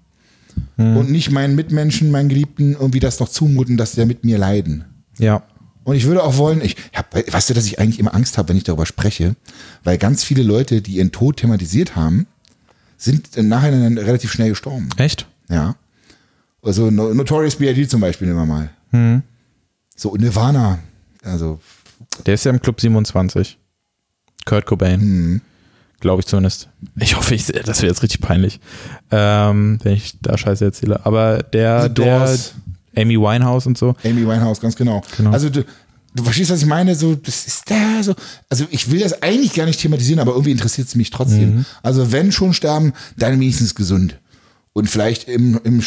Hm. und nicht meinen Mitmenschen, meinen Geliebten irgendwie das noch zumuten, dass sie da mit mir leiden. Ja. Und ich würde auch wollen, ich hab, weißt du, dass ich eigentlich immer Angst habe, wenn ich darüber spreche, weil ganz viele Leute, die ihren Tod thematisiert haben, sind im Nachhinein dann relativ schnell gestorben. Echt? Ja. Also No- Notorious B.I.G. zum Beispiel nehmen wir mal. Hm. So Nirvana. Also Der ist ja im Club 27. Kurt Cobain. Hm. Glaube ich zumindest. Ich hoffe, ich, das wäre jetzt richtig peinlich, ähm, wenn ich da Scheiße erzähle. Aber der, der. Amy Winehouse und so. Amy Winehouse, ganz genau. Genau. Also du, du verstehst, was ich meine? So, das ist da so. Also ich will das eigentlich gar nicht thematisieren, aber irgendwie interessiert es mich trotzdem. Mhm. Also wenn schon sterben, dann wenigstens gesund. Und vielleicht im, im,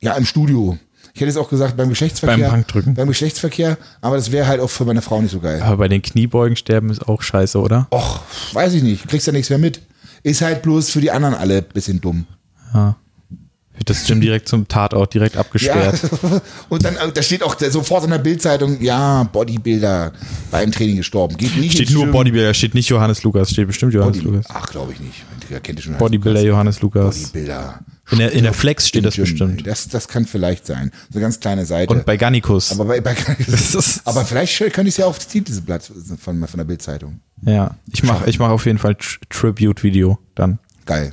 ja, im Studio. Ich hätte jetzt auch gesagt, beim Geschlechtsverkehr. Beim Bankdrücken. Beim Geschlechtsverkehr, aber das wäre halt auch für meine Frau nicht so geil. Aber bei den Kniebeugen sterben ist auch scheiße, oder? Och, weiß ich nicht. Kriegst ja nichts mehr mit. Ist halt bloß für die anderen alle ein bisschen dumm. Wird das Gym direkt zum Tatort direkt Ja, abgesperrt. (laughs) und dann, äh, da steht auch sofort in der Bildzeitung, ja, Bodybuilder beim Training gestorben. Geht nicht Steht nur Gym. Bodybuilder, steht nicht Johannes Lukas, steht bestimmt Johannes Body, Lukas. ach, glaube ich nicht. Kennt ihr schon. Bodybuilder Johannes Lukas. Bodybuilder. In der- in der Flex steht das bestimmt. Das, das kann vielleicht sein. So eine ganz kleine Seite. Und bei Gannikus. aber, bei, bei, ist- aber vielleicht könnte ich es ja auf das Titelblatt von, von der Bildzeitung. Ja, ich mache ich mach auf jeden Fall Tr Tribute-Video dann. Geil.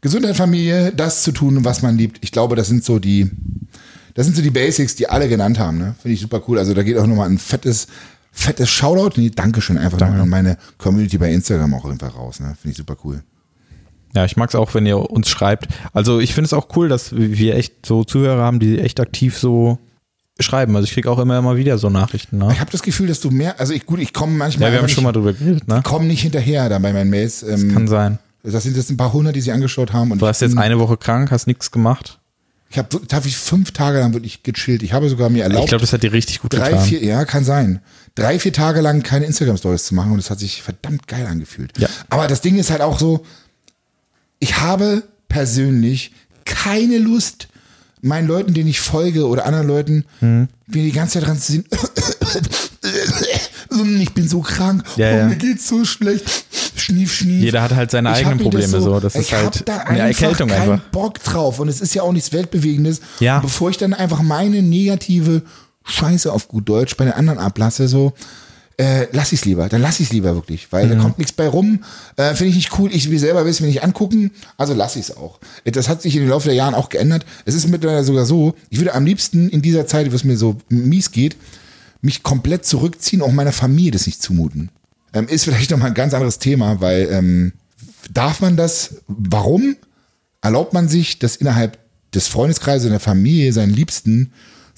Gesundheit, Familie, das zu tun, was man liebt. Ich glaube, das sind so die, Das sind so die Basics, die alle genannt haben. Ne? Finde ich super cool. Also da geht auch nochmal ein fettes, fettes Shoutout. Nee, Dankeschön einfach Danke. an meine Community bei Instagram auch einfach raus. Ne? Finde ich super cool. Ja, ich mag es auch, wenn ihr uns schreibt. Also ich finde es auch cool, dass wir echt so Zuhörer haben, die echt aktiv so schreiben. Also ich kriege auch immer mal wieder so Nachrichten. Ne? Ich habe das Gefühl, dass du mehr, also ich gut, ich komme manchmal. Ja, wir haben schon mal drüber geredet, ne? Ich komme nicht hinterher da bei meinen Mails. Ähm, Kann sein. das sind jetzt ein paar hundert, die sie angeschaut haben. Und Du hast ich jetzt eine Woche krank, hast nichts gemacht. Ich habe tatsächlich fünf Tage lang wirklich gechillt. Ich habe sogar mir erlaubt, Ich glaube, das hat dir richtig gut drei, getan. vier, ja, kann sein. Drei, vier Tage lang keine Instagram-Stories zu machen und es hat sich verdammt geil angefühlt. Ja. Aber das Ding ist halt auch so, ich habe persönlich keine Lust, meinen Leuten, denen ich folge oder anderen Leuten, Mhm. mir die ganze Zeit dran zu sehen, ich bin so krank, Ja, oh, ja. mir geht's so schlecht, schnief, schnief. Jeder hat halt seine Ich eigenen Probleme so. Das ist halt da eine Erkältung keinen einfach. Bock drauf und es ist ja auch nichts Weltbewegendes. Ja. Und bevor ich dann einfach meine negative Scheiße auf gut Deutsch bei den anderen ablasse, so, äh, lass ich's lieber. Dann lass ich's lieber wirklich, weil Mhm. da kommt nichts bei rum. Äh, Finde ich nicht cool. Ich will selber wissen, mir nicht angucken. Also lass ich's auch. Das hat sich in den Laufe der Jahren auch geändert. Es ist mittlerweile sogar so, ich würde am liebsten in dieser Zeit, wo es mir so mies geht, mich komplett zurückziehen, auch meiner Familie das nicht zumuten. Ähm, ist vielleicht nochmal ein ganz anderes Thema, weil ähm, darf man das, warum erlaubt man sich, das innerhalb des Freundeskreises und der Familie, seinen Liebsten,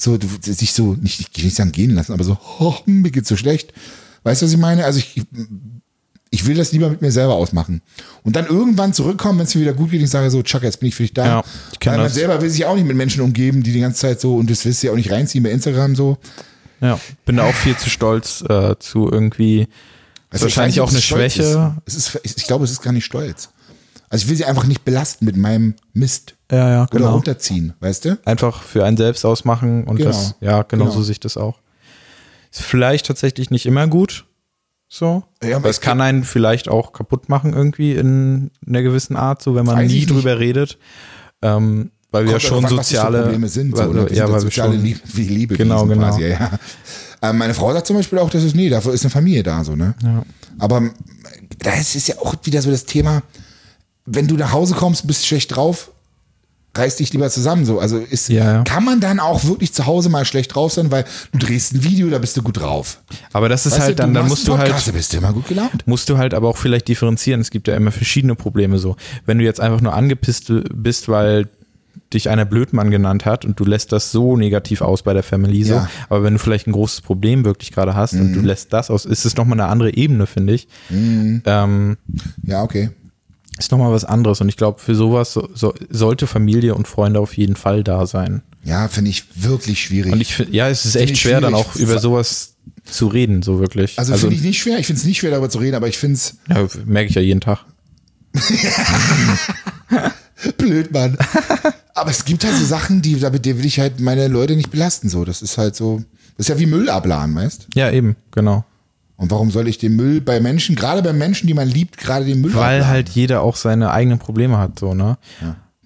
so, sich so, nicht, ich will nicht sagen gehen lassen, aber so, oh, mir geht's so schlecht. Weißt du, was ich meine? Also ich, ich will das lieber mit mir selber ausmachen. Und dann irgendwann zurückkommen, wenn es mir wieder gut geht, ich sage so, Chuck, jetzt bin ich für dich da. Ja, ich Weil man das. selber will sich auch nicht mit Menschen umgeben, die die ganze Zeit so, und das willst du ja auch nicht reinziehen bei Instagram so. Ja, bin da auch viel zu stolz äh, zu irgendwie. Also wahrscheinlich ich auch eine nicht, Schwäche. Ist. Es ist, ich glaube, es ist gar nicht stolz. Also ich will sie einfach nicht belasten mit meinem Mist. Ja, ja, Oder genau. runterziehen, weißt du? Einfach für einen selbst ausmachen und Genau. das, ja, genau, Genau. so sehe ich das auch. Ist vielleicht tatsächlich nicht immer gut. So. Ja, aber es kann einen vielleicht auch kaputt machen, irgendwie in einer gewissen Art, so wenn man nie drüber redet. Ähm, weil wir ja schon an, das soziale Probleme sind. So, weil, ne? Wir ja, sind weil wir soziale schon, Liebe, wie Liebe Genau, genau. Quasi, ja. Ähm, meine Frau sagt zum Beispiel auch, dass es, nee, dafür ist eine Familie da, so, ne? Ja. Aber ähm, da ist ja auch wieder so das Thema, wenn du nach Hause kommst, bist schlecht drauf, reiß dich lieber zusammen, so. Also ist, Ja, kann man dann auch wirklich zu Hause mal schlecht drauf sein, weil du drehst ein Video, da bist du gut drauf. aber das ist Weißt halt du, dann, dann musst du halt, bist du immer gut gelaunt. musst du halt aber auch vielleicht differenzieren. Es gibt ja immer verschiedene Probleme so. Wenn du jetzt einfach nur angepisst bist, weil dich einer Blödmann genannt hat und du lässt das so negativ aus bei der Family so, Ja. Mhm. aber wenn du vielleicht ein großes Problem wirklich gerade hast und du lässt das aus, ist es nochmal eine andere Ebene, finde ich. Ähm, Ja, okay. Ist nochmal was anderes und ich glaube, für sowas so, so, sollte Familie und Freunde auf jeden Fall da sein. Ja, finde ich wirklich schwierig. Und ich finde, ja, es ist echt schwer, dann auch über sowas zu reden, so wirklich. also finde ich nicht schwer, ich finde es nicht schwer, darüber zu reden, aber ich finde es ja, merke ich ja jeden Tag. (laughs) blöd, Mann. aber es gibt halt so Sachen, die, damit will ich halt meine Leute nicht belasten, so. Das ist halt so, das ist ja wie Müll abladen, weißt? Ja, eben, genau. Und warum soll ich den Müll bei Menschen, gerade bei Menschen, die man liebt, gerade den Müll Weil abladen? halt jeder auch seine eigenen Probleme hat, so, ne?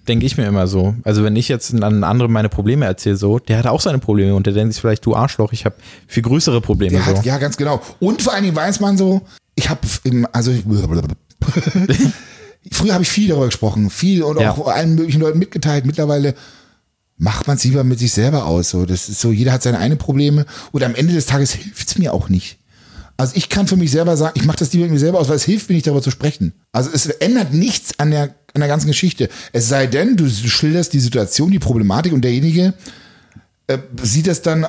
Denke ich mir immer so. Also wenn ich jetzt an einen anderen meine Probleme erzähle, so, der hat auch seine Probleme und der denkt sich vielleicht, du Arschloch, ich habe viel größere Probleme. Der so. hat, ja, ganz genau. Und vor allen Dingen weiß man so, ich habe im, also (laughs) früher habe ich viel darüber gesprochen, viel und Ja. auch allen möglichen Leuten mitgeteilt. Mittlerweile macht man es lieber mit sich selber aus. So, das ist so, jeder hat seine eigenen Probleme und am Ende des Tages hilft es mir auch nicht. Also ich kann für mich selber sagen, ich mache das lieber mit mir selber aus, weil es hilft mir nicht darüber zu sprechen. Also es ändert nichts an der, an der ganzen Geschichte. Es sei denn, du, schilderst die Situation, die Problematik und derjenige äh, sieht das dann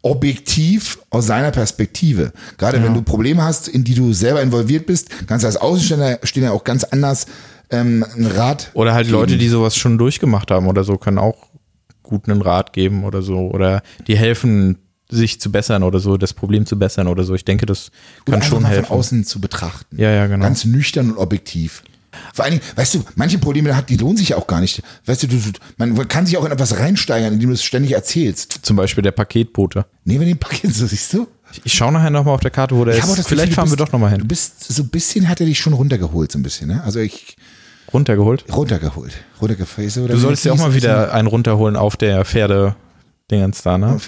objektiv aus seiner Perspektive. Gerade wenn du Probleme hast, in die du selber involviert bist, kannst du als Außenstehender stehen ja auch ganz anders ähm, einen Rat. Oder halt geben. Leute, die sowas schon durchgemacht haben oder so, können auch gut einen Rat geben oder so. Oder die helfen, sich zu bessern oder so, das Problem zu bessern oder so. Ich denke, das Oder kann einfach schon mal helfen. von außen zu betrachten. Ja, ja, genau. Ganz nüchtern und objektiv. Vor allen Dingen, weißt du, manche Probleme hat, die lohnen sich ja auch gar nicht. Weißt du, du, du man kann sich auch in etwas reinsteigern, indem du es ständig erzählst. Zum Beispiel der Paketbote. Nee, wenn den Paket (laughs) so siehst du. Ich schaue nachher nochmal auf der Karte, wo der Ich ist. Vielleicht Gefühl, fahren du wir bist- doch nochmal Du hin. bist so ein bisschen, hat er dich schon runtergeholt, so ein bisschen, ne? Also ich, Runtergeholt. runtergeholt. Runtergeholt. Du solltest ja auch mal wieder einen runterholen auf der Pferde. Dingens da, ne?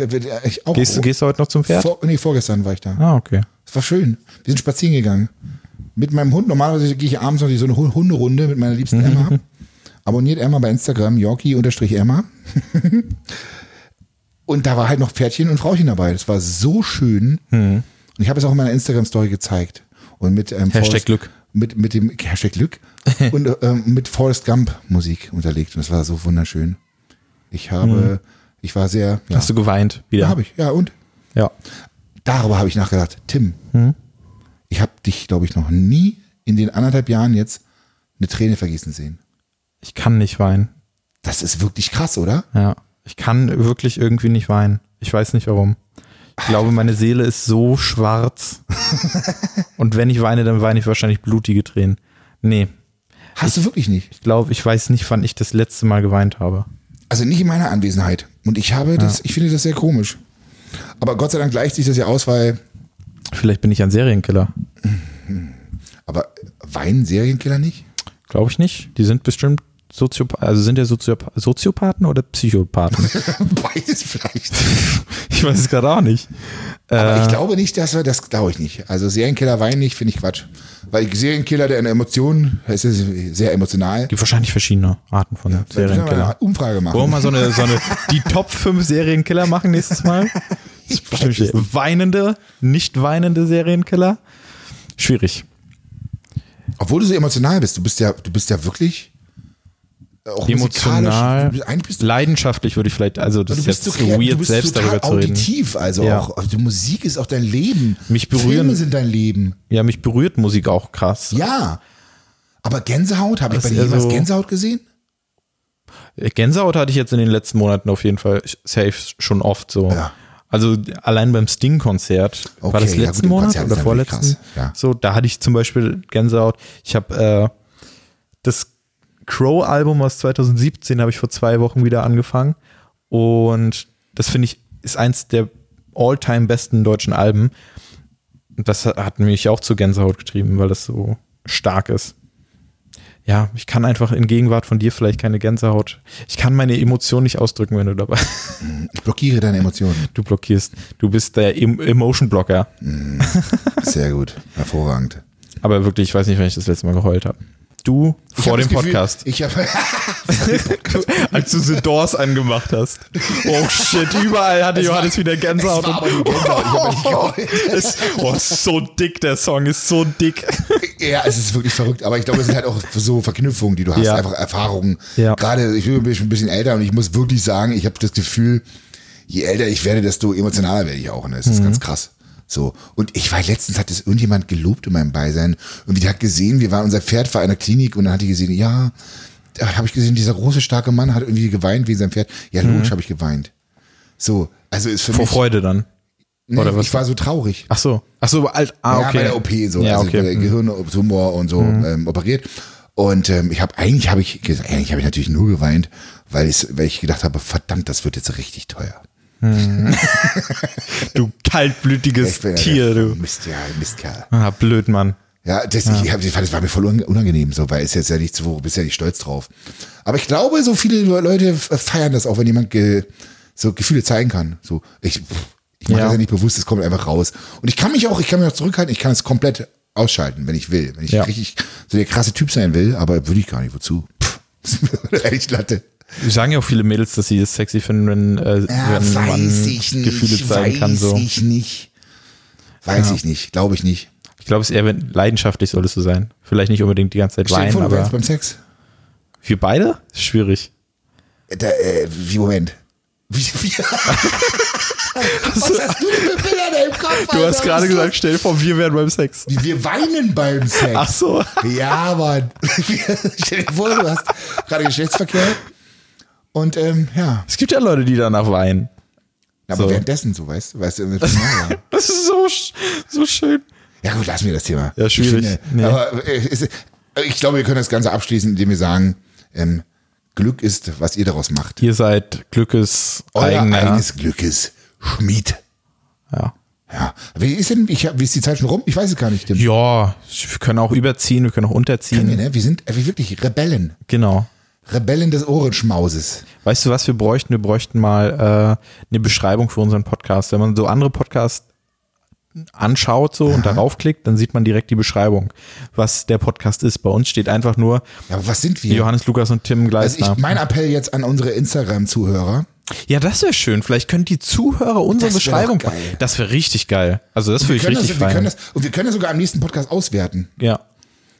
Ich auch, Gehst, du- gehst du heute noch zum Pferd? Vor, nee, vorgestern war ich da. Ah, okay. Es war schön. Wir sind spazieren gegangen. Mit meinem Hund. Normalerweise gehe ich abends noch so eine Hu- Hunderunde mit meiner liebsten Emma. Abonniert Emma bei Instagram, Yorkie-Emma. (laughs) Und da war halt noch Pferdchen und Frauchen dabei. Das war so schön. Und ich habe es auch in meiner Instagram-Story gezeigt. Und mit ähm, Hashtag Forrest- Glück. Mit, mit dem (laughs) Hashtag Glück (laughs) und ähm, mit Forrest Gump Musik unterlegt. Und das war so wunderschön. Ich habe, ich war sehr, ja, Hast du geweint? Wieder. ja habe ich, ja und? Ja. Darüber habe ich nachgedacht. Tim, ich habe dich, glaube ich, noch nie in den anderthalb Jahren jetzt eine Träne vergießen sehen. Ich kann nicht weinen. Das ist wirklich krass, oder? Ja. Ich kann wirklich irgendwie nicht weinen. Ich weiß nicht warum. Ich glaube, meine Seele ist so schwarz. (laughs) Und wenn ich weine, dann weine ich wahrscheinlich blutige Tränen. Nee. Hast du wirklich nicht? Ich glaube, ich weiß nicht, wann ich das letzte Mal geweint habe. Also nicht in meiner Anwesenheit. Und ich habe das, ich finde das sehr komisch. Aber Gott sei Dank gleicht sich das ja aus, weil, Vielleicht bin ich ein Serienkiller. aber weinen Serienkiller nicht? Glaube ich nicht. Die sind bestimmt Soziopathen, also sind ja Soziop Soziopathen oder Psychopathen? (laughs) Beides vielleicht. (laughs) ich weiß es gerade auch nicht. Aber Äh. ich glaube nicht, dass wir, das glaube ich nicht. Also Serienkiller weinen nicht, finde ich Quatsch. Weil Serienkiller, der eine Emotion, es ist sehr emotional. Gibt wahrscheinlich verschiedene Arten von wir Serienkiller. Umfrage machen. Wollen wir mal so eine, so eine, (laughs) die Top 5 Serienkiller machen nächstes Mal? Schwierig. weinende, nicht weinende Serienkiller? Schwierig. Obwohl du so emotional bist, du bist ja, du bist ja wirklich auch Emotional, bist, leidenschaftlich würde ich vielleicht, also das ist jetzt so weird, selbst darüber zu reden. auditiv, also Ja. auch, also Musik ist auch dein Leben. Mich berühren- Filme sind dein Leben. Ja, mich berührt Musik auch krass. Ja. Aber Gänsehaut, habe ich Das bei dir jemals so- Gänsehaut gesehen? Gänsehaut hatte ich jetzt in den letzten Monaten auf jeden Fall safe schon oft so. Ja. Also allein beim Sting-Konzert, war Okay, das ja letzten gut, im Monat oder vorletzten? ja. So, da hatte ich zum Beispiel Gänsehaut. Ich habe äh, das Crow-Album aus 2017 habe ich vor zwei Wochen wieder angefangen und das finde ich ist eins der all-time besten deutschen Alben. Das hat- mich auch zu Gänsehaut getrieben, weil das so stark ist. Ja, ich kann einfach in Gegenwart von dir vielleicht keine Gänsehaut. Ich kann meine Emotionen nicht ausdrücken, wenn du dabei. (laughs) Ich blockiere deine Emotionen. Du blockierst. Du bist der em Emotion Blocker. Sehr gut. Hervorragend. Aber wirklich, ich weiß nicht, wann ich das letzte Mal geheult habe. Du Ich vor dem das Gefühl, Podcast. Ich habe (laughs) Als du The Doors angemacht hast. Oh shit, überall hatte Es war- Johannes wieder Gänsehaut. es war aber Gänsehaut, ich hab nicht geheult. ist, oh, ist so dick, der Song ist so dick. (laughs) Ja, es ist wirklich verrückt, aber ich glaube, es sind halt auch so Verknüpfungen, die du hast, Ja. einfach Erfahrungen. Ja. Gerade, ich bin ein bisschen älter und ich muss wirklich sagen, ich habe das Gefühl, je älter ich werde, desto emotionaler werde ich auch. Ne? Das ist Mhm. ganz krass. So. Und ich war letztens hat das irgendjemand gelobt in meinem Beisein. Und die hat gesehen, wir waren, unser Pferd war in der Klinik und dann hat die gesehen, ja, da habe ich gesehen, dieser große, starke Mann hat irgendwie geweint wegen seinem Pferd. Ja, logisch habe ich geweint. So, also ist für Mhm. Vor mich. Freude dann. Nee, oder was? Ich war so traurig. Ach so. Ach so, alt. Ah, Ja, okay. bei der OP so, Ja, also okay. bei Mhm. Gehirntumor und so ähm, operiert. Und ähm, ich habe eigentlich habe ich eigentlich habe ich natürlich nur geweint, weil ich weil ich gedacht habe, verdammt, das wird jetzt richtig teuer. Du kaltblütiges ja Tier, du. Mist, ja, Mistkerl. Ah, blöd, Mann. Ja, das, Ich, hab, ich fand, das war mir voll un- unangenehm, so, weil ist jetzt ja nichts, wo bist ja nicht stolz drauf. Aber ich glaube, so viele Leute feiern das auch, wenn jemand ge, so Gefühle zeigen kann. So, ich, ich mache Ja. das ja nicht bewusst, es kommt einfach raus. Und ich kann mich auch, ich kann mich auch zurückhalten, ich kann es komplett ausschalten, wenn ich will. Wenn ich Ja. richtig so der krasse Typ sein will, aber würde ich gar nicht, wozu? Pff, (laughs) das ist echt Latte. Sagen ja auch viele Mädels, dass sie es sexy finden, wenn, äh, Ja, wenn man weiß ich nicht, Gefühle zeigen weiß kann. So. ich nicht. Weiß ich nicht, glaube ich nicht. Ich glaube, es ist eher wenn, leidenschaftlich solltest du sein. Vielleicht nicht unbedingt die ganze Zeit Stell weinen, vor, aber beim Sex. wir beide? Schwierig. Da, äh, wie, Moment. (laughs) Wie, wie, Was hast du denn für Bilder da im Kopf? Du hast gerade gesagt, stell dir vor, wir wären beim Sex. Wir weinen beim Sex. Ach so. Ja, Mann. (laughs) Stell dir vor, du hast gerade Geschlechtsverkehr. Und ähm, ja, Es gibt ja Leute, die danach weinen. aber So. währenddessen, so weißt du, weißt du. (laughs) Das ist so, so schön. ja gut, lassen wir das Thema. Ja, schwierig. Ich, finde, Nee. aber, äh, es, ich glaube, wir können das Ganze abschließen, indem wir sagen, ähm, Glück ist, was ihr daraus macht. Ihr seid Glückes Euer eigener. eigenes Glückes Schmied. Ja. Ja. Wie ist denn, ich, wie ist die Zeit schon rum? Ich weiß es gar nicht. Tim. ja, wir können auch überziehen, wir können auch unterziehen. Können wir, ne? Wir sind äh, wir wirklich Rebellen. Genau. Rebellen des Ohrenschmauses. Weißt du, was wir bräuchten? Wir bräuchten mal äh, eine Beschreibung für unseren Podcast. Wenn man so andere Podcasts anschaut so und darauf klickt, dann sieht man direkt die Beschreibung, was der Podcast ist. Bei uns steht einfach nur Ja, aber was sind wir? Johannes, Lukas und Tim also Gleisner. ich, mein Appell jetzt an unsere Instagram-Zuhörer, Ja, das wäre schön. Vielleicht können die Zuhörer unsere Das Beschreibung. geil. Das wäre richtig geil. Also das würde ich richtig das, wir, können feiern. das, und wir können das sogar am nächsten Podcast auswerten. Ja.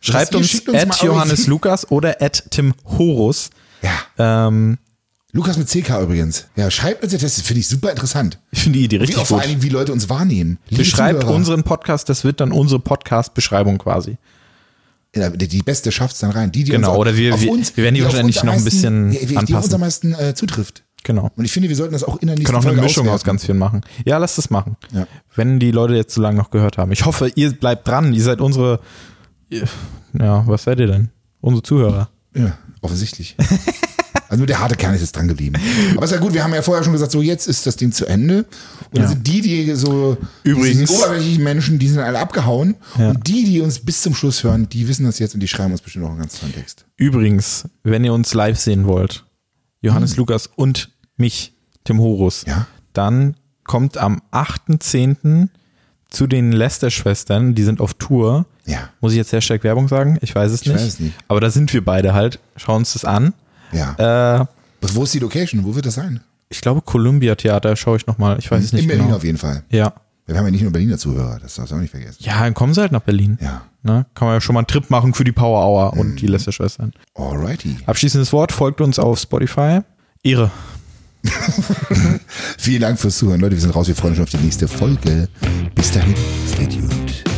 Schreibt uns, uns at Johannes. Lukas oder at Tim Horus. Ja. Ähm, Lukas mit CK übrigens. Ja, schreibt uns das, finde ich super interessant. ich finde die Idee Wie richtig auch vor gut. allen Dingen, wie Leute uns wahrnehmen. Liebe Beschreibt Zuhörer, unseren Podcast, das wird dann unsere Podcast-Beschreibung quasi. Ja, die die Beste schafft's dann rein. Die, die Genau, uns, oder wir- auf wir- uns, wir werden die auf wahrscheinlich noch ein bisschen ja, die, Die anpassen. uns am meisten äh, zutrifft. Genau. Und ich finde, wir sollten das auch in der nächsten Können auch eine Folge Mischung aus auswerten. ganz vielen machen. Ja, lasst das machen. Ja. Wenn die Leute jetzt so lange noch gehört haben. Ich hoffe, ihr bleibt dran. Ihr seid unsere, ja, was seid ihr denn? Unsere Zuhörer. Ja, offensichtlich. (laughs) Also nur der harte Kern ist jetzt dran geblieben. Aber ist ja gut, wir haben ja vorher schon gesagt, so jetzt ist das Ding zu Ende. Und Ja. dann sind die, die so Übrigens- oberflächlichen Menschen, die sind alle abgehauen. Ja. Und die, die uns bis zum Schluss hören, die wissen das jetzt und die schreiben uns bestimmt noch einen ganz tollen Text. Übrigens, wenn ihr uns live sehen wollt, Johannes Lukas und mich, Tim Horus, Hm. Ja. dann kommt am 8.10. zu den Lester-Schwestern, die sind auf Tour. Ja. Muss ich jetzt Hashtag Werbung sagen? Ich weiß es Ich nicht. weiß nicht. Aber da sind wir beide halt. Schauen uns das an. Ja. Äh, Wo ist die Location? Wo wird das sein? ich glaube, Columbia Theater schaue ich nochmal. Ich weiß es nicht In Berlin genau. auf jeden Fall. Ja. Wir haben ja nicht nur Berliner Zuhörer, das darfst du auch nicht vergessen. Ja, dann kommen sie halt nach Berlin. Ja. Ne? Kann man ja schon mal einen Trip machen für die Power Hour Mhm. und die Lester-Schwestern. Alrighty. Abschließendes Wort, folgt uns auf Spotify. Ehre. (laughs) Vielen Dank fürs Zuhören, Leute. Wir sind raus. Wir freuen uns schon auf die nächste Folge. Bis dahin. Stay tuned.